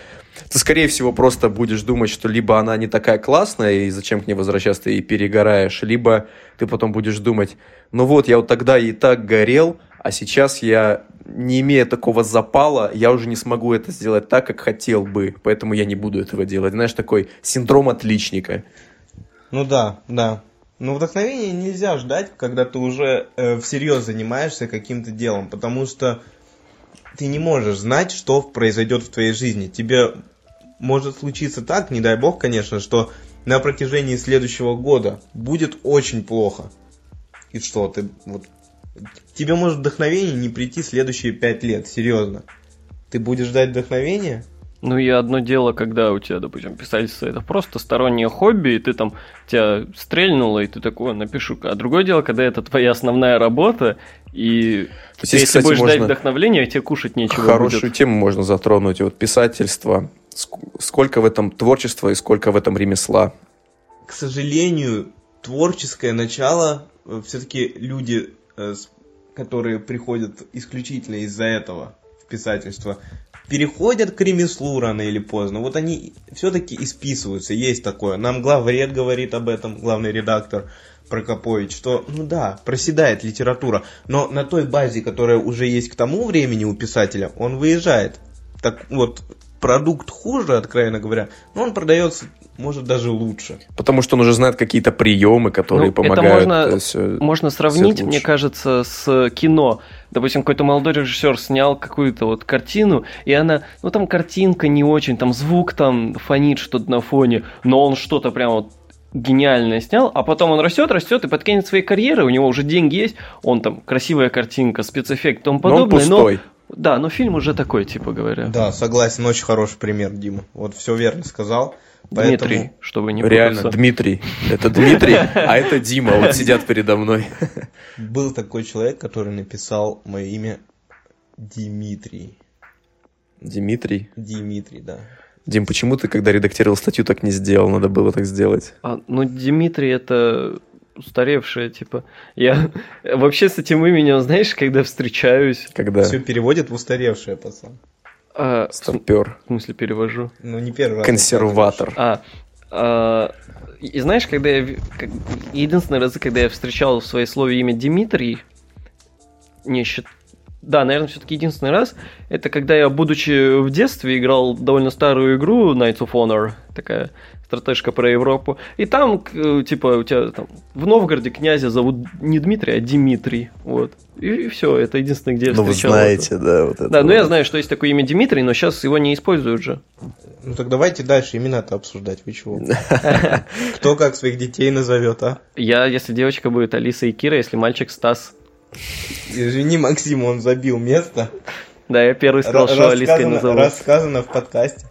ты, скорее всего, просто будешь думать, что либо она не такая классная, и зачем к ней возвращаться, и перегораешь, либо ты потом будешь думать, ну вот, я вот тогда и так горел, а сейчас я, не имея такого запала, я уже не смогу это сделать так, как хотел бы, поэтому я не буду этого делать. Знаешь, такой синдром отличника. Ну да, да. Но вдохновение нельзя ждать, когда ты уже э, всерьез занимаешься каким-то делом, потому что ты не можешь знать, что произойдет в твоей жизни. Тебе может случиться так, не дай бог, конечно, что на протяжении следующего года будет очень плохо. И что, ты вот... Тебе может вдохновение не прийти следующие пять лет, серьезно. Ты будешь ждать вдохновения? Ну и одно дело, когда у тебя, допустим, писательство это просто стороннее хобби, и ты там тебя стрельнуло, и ты такой, напишу А другое дело, когда это твоя основная работа, и То есть если кстати, будешь ждать можно вдохновения, тебе кушать нечего хорошую будет. тему можно затронуть. Вот писательство. Ск- Сколько в этом творчества и сколько в этом ремесла? к сожалению, творческое начало все-таки люди, э, которые приходят исключительно из-за этого в писательство, переходят к ремеслу рано или поздно. Вот они все-таки исписываются, есть такое. Нам главред говорит об этом, главный редактор Прокопович, что, ну да, проседает литература, но на той базе, которая уже есть к тому времени у писателя, он выезжает. так вот продукт хуже, откровенно говоря, но он продается, может, даже лучше. Потому что он уже знает какие-то приемы, которые Ну, это помогают. можно- э, всё- Можно сравнить, лучше. мне кажется, с кино. Допустим, какой-то молодой режиссер снял какую-то вот картину, и она, ну там картинка не очень, там звук там фонит что-то на фоне, но он что-то прям вот гениальное снял, а потом он растет, растет и подкинет своей карьеры, у него уже деньги есть, он там красивая картинка, спецэффект и тому Но он подобное, но, пустой. Да, но фильм уже такой, типа говоря. Да, согласен, очень хороший пример, Дима. Вот все верно сказал. Поэтому Дмитрий, чтобы не Реально, путаться. Дмитрий. Это Дмитрий, а это Дима. Вот сидят передо мной. был такой человек, который написал мое имя Дмитрий. Дмитрий. Дмитрий, да. Дим, почему ты, когда редактировал статью, так не сделал? Надо было так сделать. А, ну, Дмитрий это устаревшее, типа. Я вообще с этим именем, знаешь, когда встречаюсь, Когда Все переводит в устаревшее, пацан. а, стопер, в смысле перевожу. Ну, не первый раз. консерватор. А, а, и знаешь, когда я... как- единственный раз, когда я встречал в своей слове имя Дмитрий, не счит... Да, наверное, все-таки единственный раз, это когда я, будучи в детстве, играл довольно старую игру Knights of Honor, такая стратежка про Европу. И там, э, типа, у тебя там в Новгороде князя зовут не Дмитрий, а Дмитрий. Вот. И, все, это единственное, где я Ну, вы встречал это. знаете, да, вот это. Да, ну вот. я знаю, что есть такое имя Дмитрий, но сейчас его не используют же. Ну так давайте дальше имена-то обсуждать. Вы чего? Кто как своих детей назовет, а? Я, если девочка будет Алиса и Кира, если мальчик Стас. Извини, Максим, он забил место. Да, я первый сказал, что Алиской рассказано- назову. Рассказано в подкасте.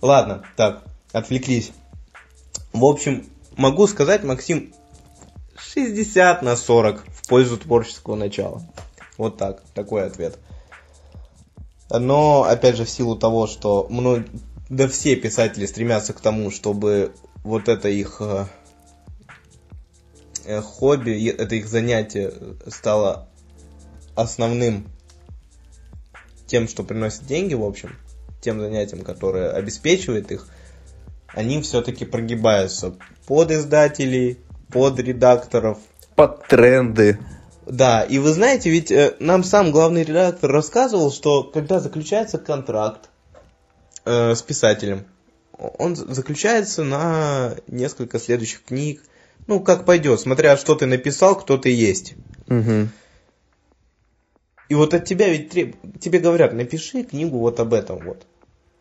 Ладно, так, отвлеклись. В общем, могу сказать, Максим, 60 на 40 в пользу творческого начала. Вот так, такой ответ. Но, опять же, в силу того, что мног... да все писатели стремятся к тому, чтобы вот это их э, э, хобби, это их занятие стало основным тем, что приносит деньги, в общем, тем занятием, которое обеспечивает их, они все-таки прогибаются под издателей, под редакторов. Под тренды. Да, и вы знаете, ведь э, нам сам главный редактор рассказывал, что когда заключается контракт э, с писателем, он за- заключается на несколько следующих книг. Ну, как пойдет, смотря что ты написал, кто ты есть. Мгм. И вот от тебя ведь треб... тебе говорят, напиши книгу вот об этом вот.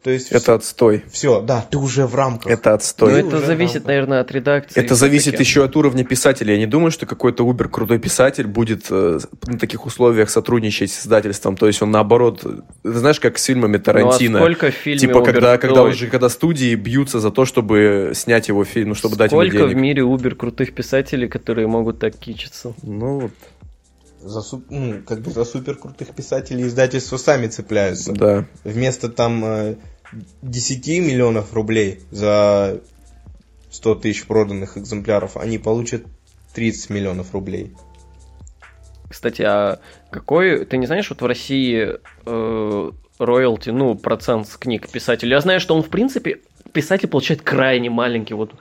То есть Это отстой. все, да, ты уже в рамках. Это Но отстой. Ты это уже зависит, наверное, от редакции. Это зависит еще от уровня писателя. Я не думаю, что какой-то убер крутой писатель будет э, на таких условиях сотрудничать с издательством. То есть он наоборот, ты знаешь, как с фильмами Тарантино. Ну, а сколько в фильме Типа, когда, Убер- когда, Ой, уже, когда студии бьются за то, чтобы снять его фильм, ну, чтобы дать ему Сколько в денег. мире убер крутых писателей, которые могут так кичиться? Ну, вот, За, ну, как бы за супер крутых писателей издательства сами цепляются. да. Вместо там э, 10 миллионов рублей за 100 тысяч проданных экземпляров, они получат 30 миллионов рублей. Кстати, а какой... Ты не знаешь, вот в России э, роялти, ну, процент с книг писателя? Я знаю, что он, в принципе, писатель получает крайне маленький вот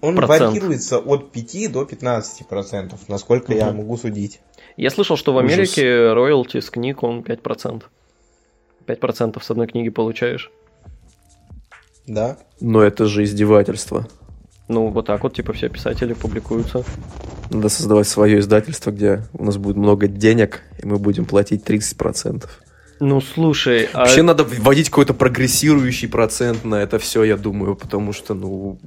Он процент. варьируется от 5 до 15 процентов, насколько я Мгм. могу судить. Я слышал, что в. Америке роялти с книг он 5%. 5% с одной книги получаешь. Да? Но это же издевательство. Ну, вот так вот, типа, все писатели публикуются. Надо создавать свое издательство, где у нас будет много денег, и мы будем платить 30%. Ну, слушай, а... Вообще надо вводить какой-то прогрессирующий процент на это все, я думаю, потому что, ну,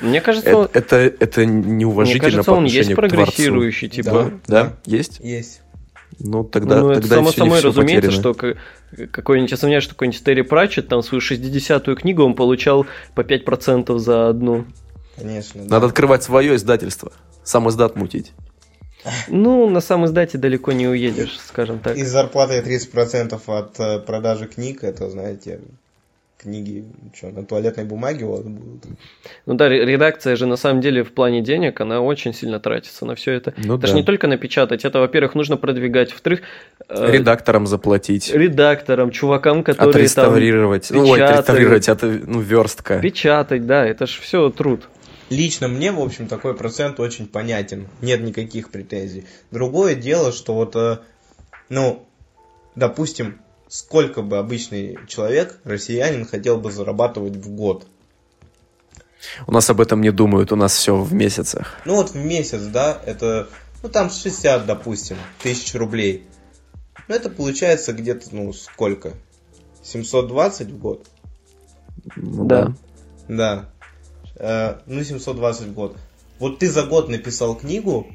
мне кажется, это, он- это, это мне неуважительно кажется, по он есть прогрессирующий, типа. Да. Да? Есть? Есть. Ну, тогда, ну, это тогда само всё не собой разумеется, потеряно. что какой-нибудь, я сомневаюсь, что какой-нибудь Терри Пратчет, там, свою 60-ю книгу он получал по 5% за одну. Конечно. да. Надо открывать свое издательство, сам издат мутить. Ну, на сам издате далеко не уедешь, скажем так. И зарплатой 30% от э, продажи книг, это, знаете, книги, что, на туалетной бумаге у вас будут? Ну да, ре- редакция же на самом деле в плане денег, она очень сильно тратится на все это. Ну это же да. не только напечатать, это, во-первых, нужно продвигать, во-вторых, э, Редакторам заплатить, редакторам, чувакам, которые там отреставрировать. Ну, ой, отреставрировать, это, ну, верстка. печатать, да, это же все труд. Лично мне, в общем, такой процент очень понятен. Нет никаких претензий. Другое дело, что вот, э, ну, допустим, сколько бы обычный человек, россиянин, хотел бы зарабатывать в год? У нас об этом не думают, у нас все в месяцах. Ну вот в месяц, да, это, ну там 60, допустим, тысяч рублей. Ну это получается где-то, ну сколько? 720 в год? Да. Да. Э, ну 720 в год. Вот ты за год написал книгу,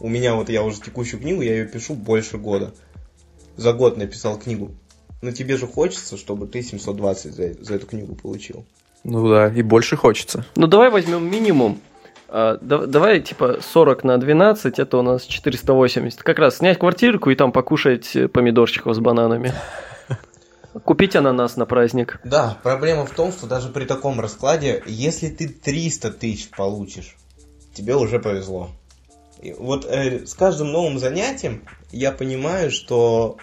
у меня вот я уже текущую книгу, я ее пишу больше года. За год написал книгу. Но тебе же хочется, чтобы ты 720 за, за эту книгу получил. Ну да, и больше хочется. Ну давай возьмем минимум. А, да- давай типа 40 на 12, это у нас 480. Как раз снять квартирку и там покушать помидорчиков с бананами. Купить ананас на праздник. Да, проблема в том, что даже при таком раскладе, если ты 300 тысяч получишь, тебе уже повезло. И вот э, с каждым новым занятием я понимаю, что,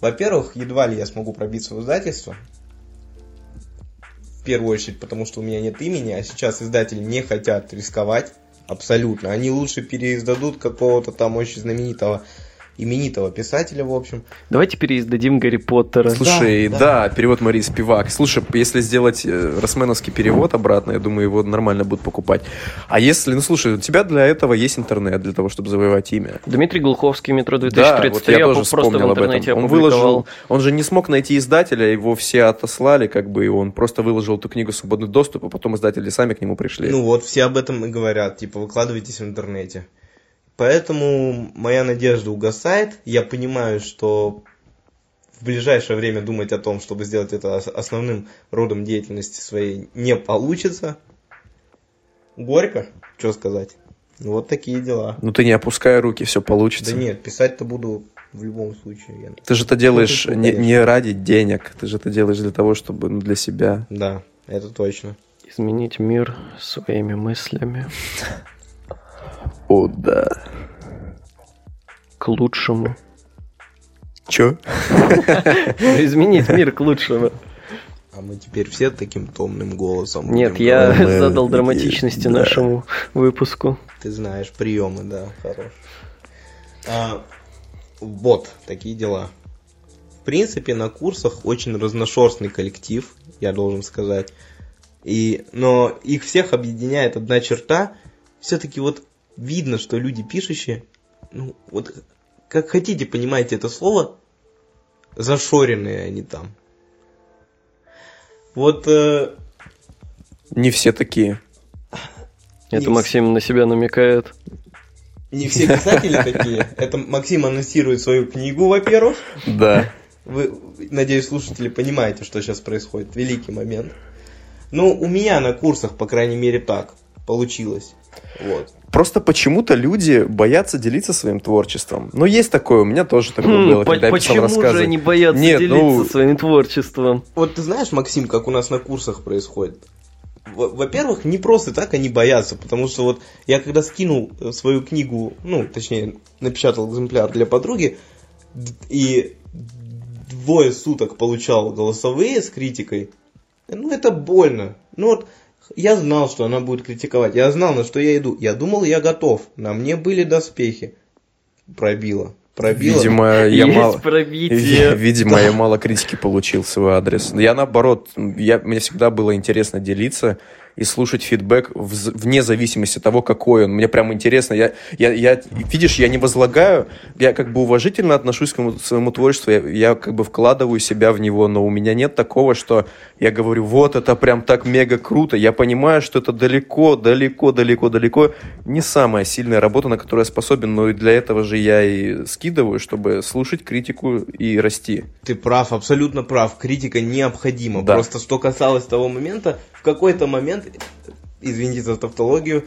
во-первых, едва ли я смогу пробиться в издательство. В первую очередь, потому что у меня нет имени, а сейчас издатели не хотят рисковать абсолютно. Они лучше переиздадут какого-то там очень знаменитого, именитого писателя, в общем. Давайте переиздадим Гарри Поттера. Слушай, да. да, перевод Марии Спивак. Слушай, если сделать э, росменовский перевод обратно, я думаю, его нормально будут покупать. А если, ну слушай, у тебя для этого есть интернет, для того, чтобы завоевать имя. Дмитрий Глуховский, метро Да, 2033. вот я тоже просто в вспомнил об интернете этом. Он опубликовал. выложил, он же не смог найти издателя, его все отослали, как бы, и он просто выложил эту книгу в свободный доступ, а потом издатели сами к нему пришли. Ну вот, все об этом и говорят, типа, выкладывайтесь в интернете. Поэтому моя надежда угасает. Я понимаю, что в ближайшее время думать о том, чтобы сделать это ос- основным родом деятельности своей, не получится. Горько, что сказать. Ну, Вот такие дела. Ну ты не опускай руки, все получится. Да нет, писать-то буду в любом случае. я- Ты же это делаешь Ну, не, не ради денег, ты же это делаешь для того, чтобы, ну, для себя. Да, это точно. Изменить мир своими мыслями О, да. к лучшему. Чё? Изменить мир к лучшему. А мы теперь все таким томным голосом. Нет, я Мы- задал драматичности да. нашему выпуску. Ты знаешь приемы, да, хорош. А, вот, такие дела. В принципе, на курсах очень разношерстный коллектив, я должен сказать. И, но их всех объединяет одна черта. Все-таки вот видно, что люди пишущие, ну, вот как хотите, понимаете это слово, зашоренные они там. Вот э, Не все такие. Это Не Максим на себя намекает. не все писатели такие. Это Максим анонсирует свою книгу, во-первых. Да. Вы, надеюсь, слушатели понимаете, что сейчас происходит. Великий момент. Ну, у меня на курсах, по крайней мере, так получилось. Вот. Просто почему-то люди боятся делиться своим творчеством. Ну, есть такое, у меня тоже такое Хм, было, по- когда я писал почему же рассказы. они боятся Нет, делиться ну- своим творчеством? Вот ты знаешь, Максим, как у нас на курсах происходит? Во- Во-первых, не просто так они боятся, потому что вот я когда скинул э, свою книгу, ну, точнее, напечатал экземпляр для подруги, и двое суток получал голосовые с критикой, ну, это больно. Ну, вот я знал, что она будет критиковать, я знал, на что я иду. Я думал, я готов, на мне были доспехи. Пробило. Пробило. Видимо, я Есть мало... пробитие. Видимо, я мало критики получил в свой адрес. Я наоборот, я, мне всегда было интересно делиться и слушать фидбэк вне зависимости от того, какой он. Мне прям интересно. Я, я, я, видишь, я не возлагаю, я как бы уважительно отношусь к своему, своему творчеству, я, я как бы вкладываю себя в него, но у меня нет такого, что я говорю, вот это прям так мега круто. Я понимаю, что это далеко, далеко, далеко, далеко не самая сильная работа, на которую я способен, но и для этого же я и скидываю, чтобы слушать критику и расти. Ты прав, абсолютно прав. Критика необходима. Да. Просто что касалось того момента, в какой-то момент, извините за тавтологию,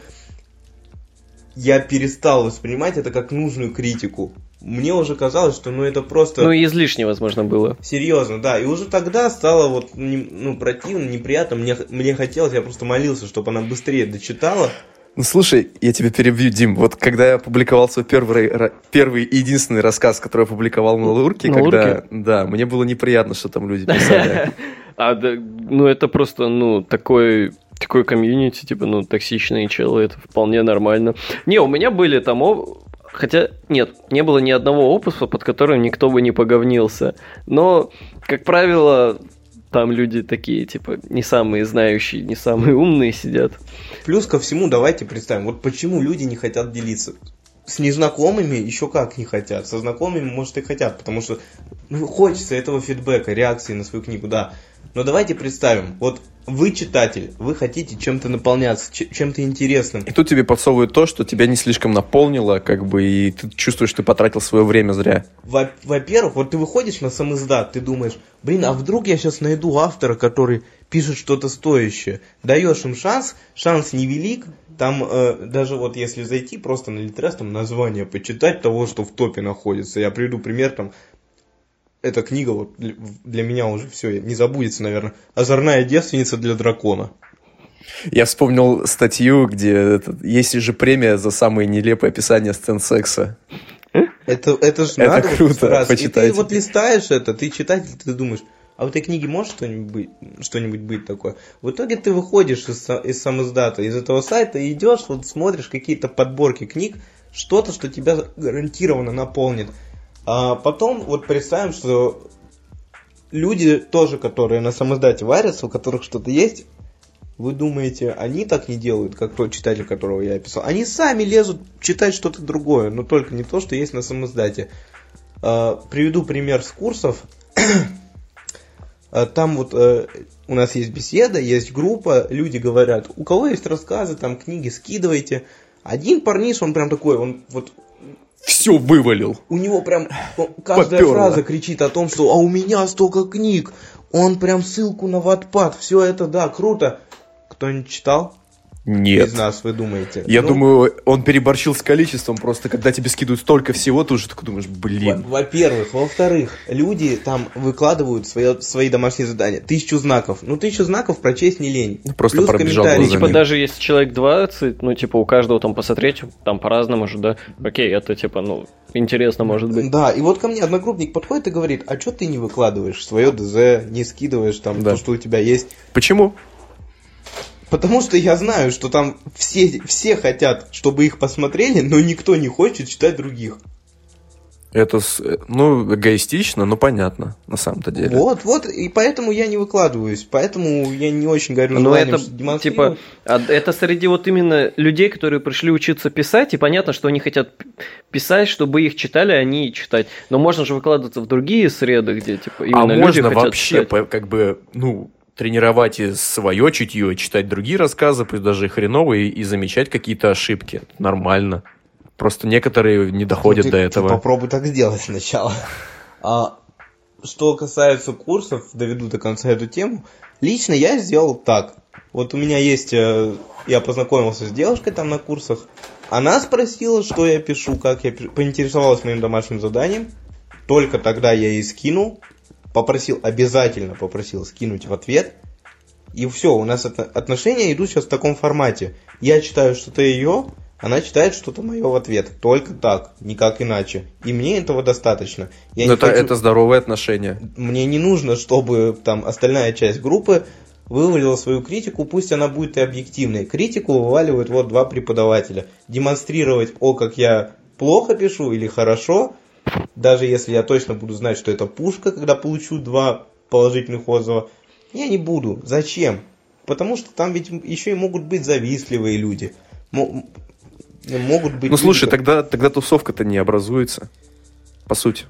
я перестал воспринимать это как нужную критику. Мне уже казалось, что ну это просто Ну, и излишне, возможно, было. серьезно, да. И уже тогда стало вот не- ну противно, неприятно. Мне, мне хотелось, я просто молился, чтобы она быстрее дочитала. Ну, слушай, я тебя перебью, Дим. Вот когда я публиковал свой первый, первый и единственный рассказ, который я публиковал на Лурке, На когда... Лурке? Да, мне было неприятно, что там люди писали. А, да, ну, это просто, ну, такой такой комьюнити, типа, ну, токсичные челы, это вполне нормально. Не, у меня были там Хотя, нет, не было ни одного опуса, под которым никто бы не поговнился. Но, как правило, там люди такие, типа, не самые знающие, не самые умные сидят. Плюс ко всему, давайте представим, вот почему люди не хотят делиться. С незнакомыми еще как не хотят, со знакомыми, может, и хотят, потому что ну, хочется этого фидбэка, реакции на свою книгу, да. Но давайте представим, вот вы читатель, вы хотите чем-то наполняться, чем-то интересным. И тут тебе подсовывают то, что тебя не слишком наполнило, как бы, и ты чувствуешь, что ты потратил свое время зря. Во-первых, вот ты выходишь на самоиздат, ты думаешь, блин, а вдруг я сейчас найду автора, который пишет что-то стоящее. Даешь им шанс, шанс невелик, там э, даже вот если зайти просто на Литрес, там название почитать того, что в топе находится. Я приведу пример, там эта книга вот для меня уже все не забудется, наверное. Озорная девственница для дракона. Я вспомнил статью, где есть же премия за самые нелепые описания сцен секса. Это, это же это надо круто, раз. почитайте. И ты вот листаешь это, ты читатель, ты думаешь, а в этой книге может что-нибудь быть, что-нибудь быть такое? В итоге ты выходишь из, из самоздата, из этого сайта, и идешь, вот смотришь какие-то подборки книг, что-то, что тебя гарантированно наполнит. А потом вот представим, что люди тоже, которые на самоздате варятся, у которых что-то есть, вы думаете, они так не делают, как тот читатель, которого я описал? Они сами лезут читать что-то другое, но только не то, что есть на самоздате. А, приведу пример с курсов. А, там вот э, у нас есть беседа, есть группа, люди говорят, у кого есть рассказы, там книги, скидывайте. Один парниш, он прям такой, он вот все вывалил. У него прям каждая Поперло. фраза кричит о том, что «А у меня столько книг!» Он прям ссылку на Ватпад. Все это, да, круто. Кто-нибудь читал? Нет. Из нас, вы думаете? Я ну, думаю, он переборщил с количеством, просто когда тебе скидывают столько всего, ты уже такой думаешь, блин. Во-первых. Во-вторых, люди там выкладывают свои, свои домашние задания. Тысячу знаков. Ну, тысячу знаков прочесть не лень. Ну, просто Плюс пробежал комментарии. Типа даже если человек 20, ну, типа у каждого там посмотреть, там по-разному же, да? Окей, это типа, ну, интересно может быть. Да, и вот ко мне одногруппник подходит и говорит, а что ты не выкладываешь свое ДЗ, не скидываешь там да. то, что у тебя есть? Почему? Потому что я знаю, что там все, все хотят, чтобы их посмотрели, но никто не хочет читать других. Это, ну, эгоистично, но понятно, на самом-то деле. Вот, вот, и поэтому я не выкладываюсь, поэтому я не очень говорю Но это, типа, а это среди вот именно людей, которые пришли учиться писать, и понятно, что они хотят писать, чтобы их читали, а не читать. Но можно же выкладываться в другие среды, где, типа, именно а люди можно хотят вообще, читать. как бы, ну, тренировать и свое чутье, читать другие рассказы, пусть даже и хреновые, и замечать какие-то ошибки. Нормально. Просто некоторые не доходят ну, ты, до этого. Ты попробуй так сделать сначала. А, что касается курсов, доведу до конца эту тему. Лично я сделал так. Вот у меня есть... Э, я познакомился с девушкой там на курсах. Она спросила, что я пишу, как я пишу. Поинтересовалась моим домашним заданием. Только тогда я ей скинул попросил, обязательно попросил скинуть в ответ. И все, у нас отношения идут сейчас в таком формате. Я читаю что-то ее, она читает что-то мое в ответ. Только так, никак иначе. И мне этого достаточно. Я Но это, хочу... это здоровые отношения. Мне не нужно, чтобы там остальная часть группы вывалила свою критику, пусть она будет и объективной. Критику вываливают вот два преподавателя. Демонстрировать, о, как я плохо пишу или хорошо, даже если я точно буду знать, что это пушка, когда получу два положительных отзыва, я не буду. Зачем? Потому что там ведь еще и могут быть завистливые люди. Могут быть. Ну слушай, тогда, тогда тусовка-то не образуется. По сути.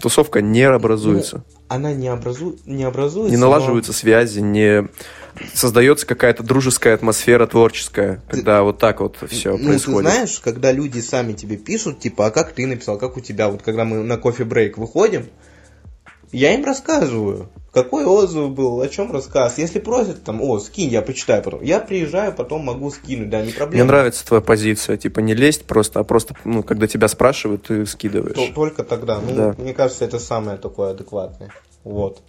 Тусовка не образуется. Ну, она не, образу... не образуется. Не налаживаются но... связи, не создается какая-то дружеская атмосфера творческая, когда ты... вот так вот все ну, происходит. Ты знаешь, когда люди сами тебе пишут, типа, а как ты написал, как у тебя, вот когда мы на кофе-брейк выходим, я им рассказываю, какой отзыв был, о чем рассказ. Если просят, там, о, скинь, я почитаю потом. Я приезжаю, потом могу скинуть, да, не проблема. Мне нравится твоя позиция, типа не лезть просто, а просто, ну, когда тебя спрашивают, ты скидываешь. То, только тогда. Ну, да. мне кажется, это самое такое адекватное. Вот.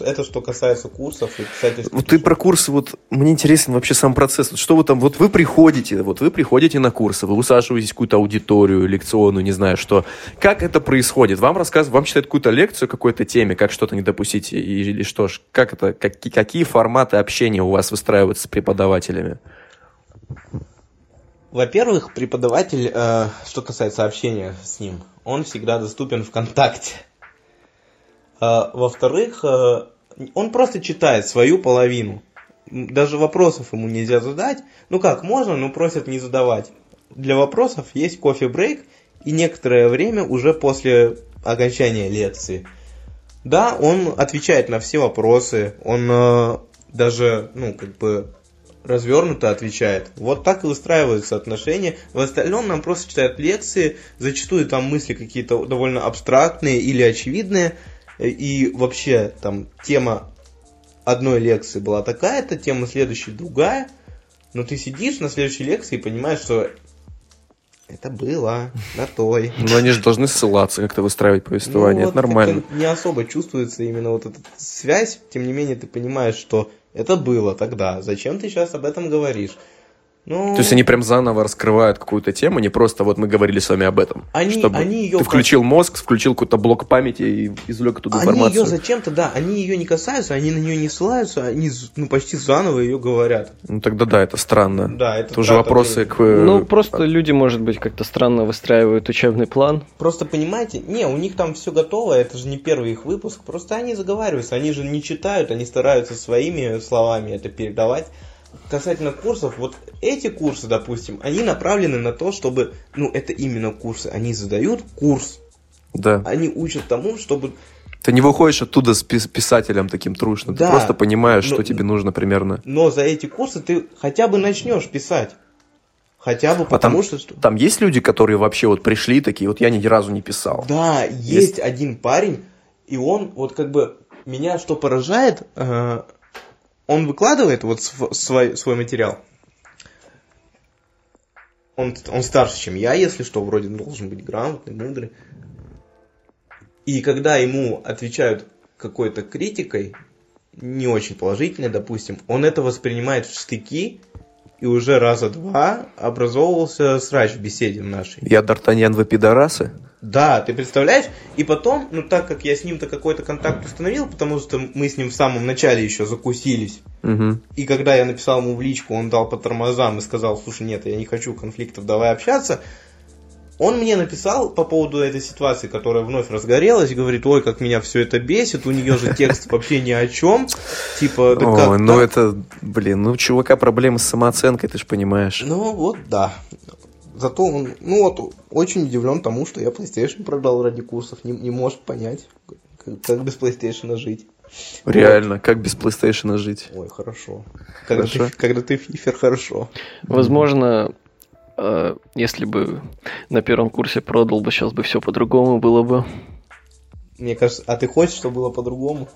Это что касается курсов и писательских. Вот ты про курсы, вот мне интересен вообще сам процесс. Вот что вы там, вот вы приходите, вот вы приходите на курсы, вы усаживаетесь в какую-то аудиторию, лекционную, не знаю что. Как это происходит? Вам рассказывают, вам читают какую-то лекцию какой-то теме, как что-то не допустить, или что ж, как это, какие, какие форматы общения у вас выстраиваются с преподавателями? Во-первых, преподаватель, э, что касается общения с ним, он всегда доступен ВКонтакте. Э, во-вторых, э, он просто читает свою половину. Даже вопросов ему нельзя задать. Ну как, можно, но просят не задавать. Для вопросов есть кофе-брейк и некоторое время уже после окончания лекции. Да, он отвечает на все вопросы, он э, даже, ну, как бы развернуто отвечает. Вот так и выстраиваются отношения. В остальном нам просто читают лекции, зачастую там мысли какие-то довольно абстрактные или очевидные. И вообще там тема одной лекции была такая-то, тема следующей другая. Но ты сидишь на следующей лекции и понимаешь, что это было на той. Но они же должны ссылаться, как-то выстраивать повествование. Ну, это вот нормально. Не особо чувствуется именно вот эта связь, тем не менее ты понимаешь, что это было тогда. Зачем ты сейчас об этом говоришь? Ну, То есть они прям заново раскрывают какую-то тему, не просто вот мы говорили с вами об этом. Они- чтобы они её ты включил мозг, включил какой-то блок памяти и извлек оттуда они информацию. ее зачем-то, да, они ее не касаются, они на нее не ссылаются, они ну, почти заново ее говорят. Ну тогда да, это странно. Да, это Тоже трата вопросы времени. к... э, Ну, просто люди, может быть, как-то странно выстраивают учебный план. Просто понимаете, не, у них там все готово, это же не первый их выпуск, просто они заговариваются, они же не читают, они стараются своими словами это передавать. Касательно курсов, вот эти курсы, допустим, они направлены на то, чтобы, ну, это именно курсы, они задают курс, Да. они учат тому, чтобы Ты не выходишь оттуда с пис- писателем таким трушным. Да. Ты просто понимаешь, Ну, что тебе нужно примерно. Но за эти курсы ты хотя бы начнешь писать. Хотя бы потому, там- что... что- Там есть люди, которые вообще вот пришли такие, вот я ни разу не писал. Да, есть, один парень, и он вот как бы... Меня что поражает, э, он выкладывает вот св- свой, свой материал. Он, он старше, чем я, если что, вроде должен быть грамотный, мудрый. И когда ему отвечают какой-то критикой, не очень положительной, допустим, он это воспринимает в штыки, и уже раза два образовывался срач в беседе нашей. Я Д'Артаньян, вы пидорасы? Да, ты представляешь? И потом, ну так как я с ним-то какой-то контакт установил, потому что мы с ним в самом начале еще закусились. Мгм. И когда я написал ему в личку, он дал по тормозам и сказал, слушай, нет, я не хочу конфликтов, давай общаться. Он мне написал по поводу этой ситуации, которая вновь разгорелась, говорит, ой, как меня все это бесит, у нее же текст вообще ни о чем. Типа, да Ой, как ну так? это, блин, ну у чувака проблемы с самооценкой, ты же понимаешь. Ну вот, да. Зато он, ну вот, очень удивлен тому, что я PlayStation продал ради курсов, не, не может понять, как, как без PlayStation жить. Реально, как без PlayStation жить? Ой, хорошо. Когда, Хорошо. Ты, когда ты фифер, хорошо. Возможно, если бы на первом курсе продал бы, сейчас бы все по-другому было бы. Мне кажется, а ты хочешь, чтобы было по-другому?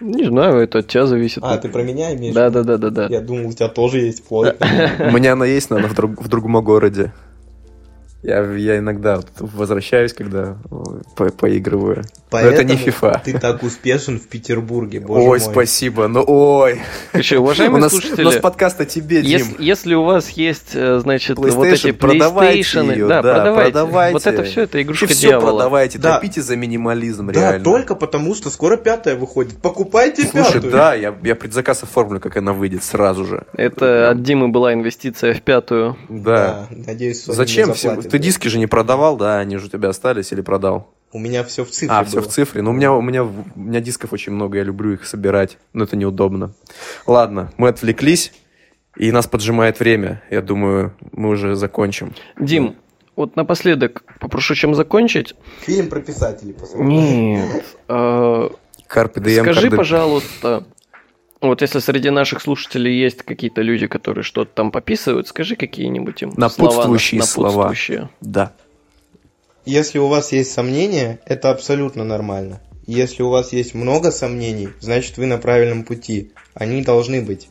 Не знаю, это от тебя зависит. А, ты про меня имеешь? Да, да, да, да, да. Я думал, у тебя тоже есть плоть. У меня она есть, но она в другом городе. Я, я иногда возвращаюсь, когда ой, по- поигрываю. Но это не Поэтому FIFA. Ты так успешен в Петербурге, боже Ой, мой. спасибо. Ну, ой. У уважаемые нас, у слушатели, нас подкаст о тебе, Дим. если, если у вас есть, э, значит, вот эти продавайте PlayStation, её, да, да, продавайте. продавайте. Вот это все, это игрушка все дьявола. продавайте, Да. топите за минимализм, Да, реально. только потому, что скоро пятая выходит. Покупайте Слушай, пятую. да, я, я предзаказ оформлю, как она выйдет сразу же. Это от Димы была инвестиция в пятую. Да. Надеюсь, Sony Зачем? все- заплатит. Ты диски же не продавал, да? Они же у тебя остались или продал? У меня все в цифре А, было. все в цифре. Ну, у меня, у, меня, у меня дисков очень много, я люблю их собирать, но это неудобно. Ладно, мы отвлеклись, и нас поджимает время. Я думаю, мы уже закончим. Дим, вот напоследок попрошу чем закончить. Фильм про писателей посмотри. Нет. э, Карпе Дием, Скажи, пожалуйста, вот если среди наших слушателей есть какие-то люди, которые что-то там пописывают, скажи какие-нибудь им Напутствующие слова. слова. напутствующие. Да. Если у вас есть сомнения, это абсолютно нормально. Если у вас есть много сомнений, значит вы на правильном пути. Они должны быть.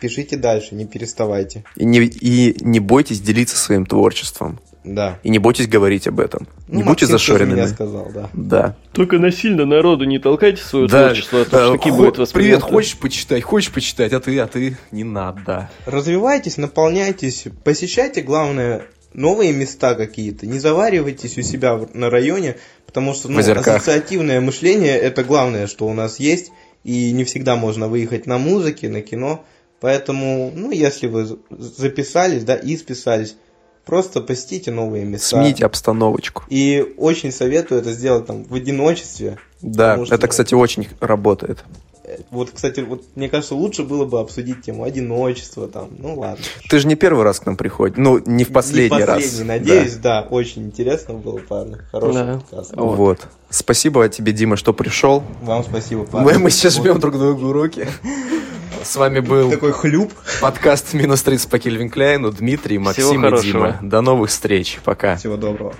Пишите дальше, не переставайте. И не, и не бойтесь делиться своим творчеством. Да. И не бойтесь говорить об этом. Ну, не будьте зашоренными. меня сказал, да. Да. Только насильно народу не толкайте свое Да, творчество, а то э, штуки хо- будет Привет, хочешь почитать, хочешь почитать, а ты, а ты не надо. Развивайтесь, наполняйтесь, посещайте, главное, новые места какие-то. Не заваривайтесь у себя на районе, потому что ну, ассоциативное мышление это главное, что у нас есть. И не всегда можно выехать на музыке, на кино. Поэтому, ну, если вы записались, да, и списались, просто посетите новые места. Смените обстановочку. И очень советую это сделать там в одиночестве. Да, что- это, кстати, очень работает. Вот, кстати, вот мне кажется, лучше было бы обсудить тему одиночества там. Ну ладно. Ты же не первый раз к нам приходишь. Ну, не в последний, Не раз. последний, надеюсь, да. Очень интересно было, парни. Хороший Да. подкаст. Да. Вот. Спасибо тебе, Дима, что пришел. Вам спасибо, парни. Мы, мы сейчас Вот жмем друг другу руки. С вами был Такой хлюп. подкаст «Минус 30» по Кельвин Кляйну. Дмитрий, Максим и хорошего. Дима. До новых встреч. Пока. Всего доброго.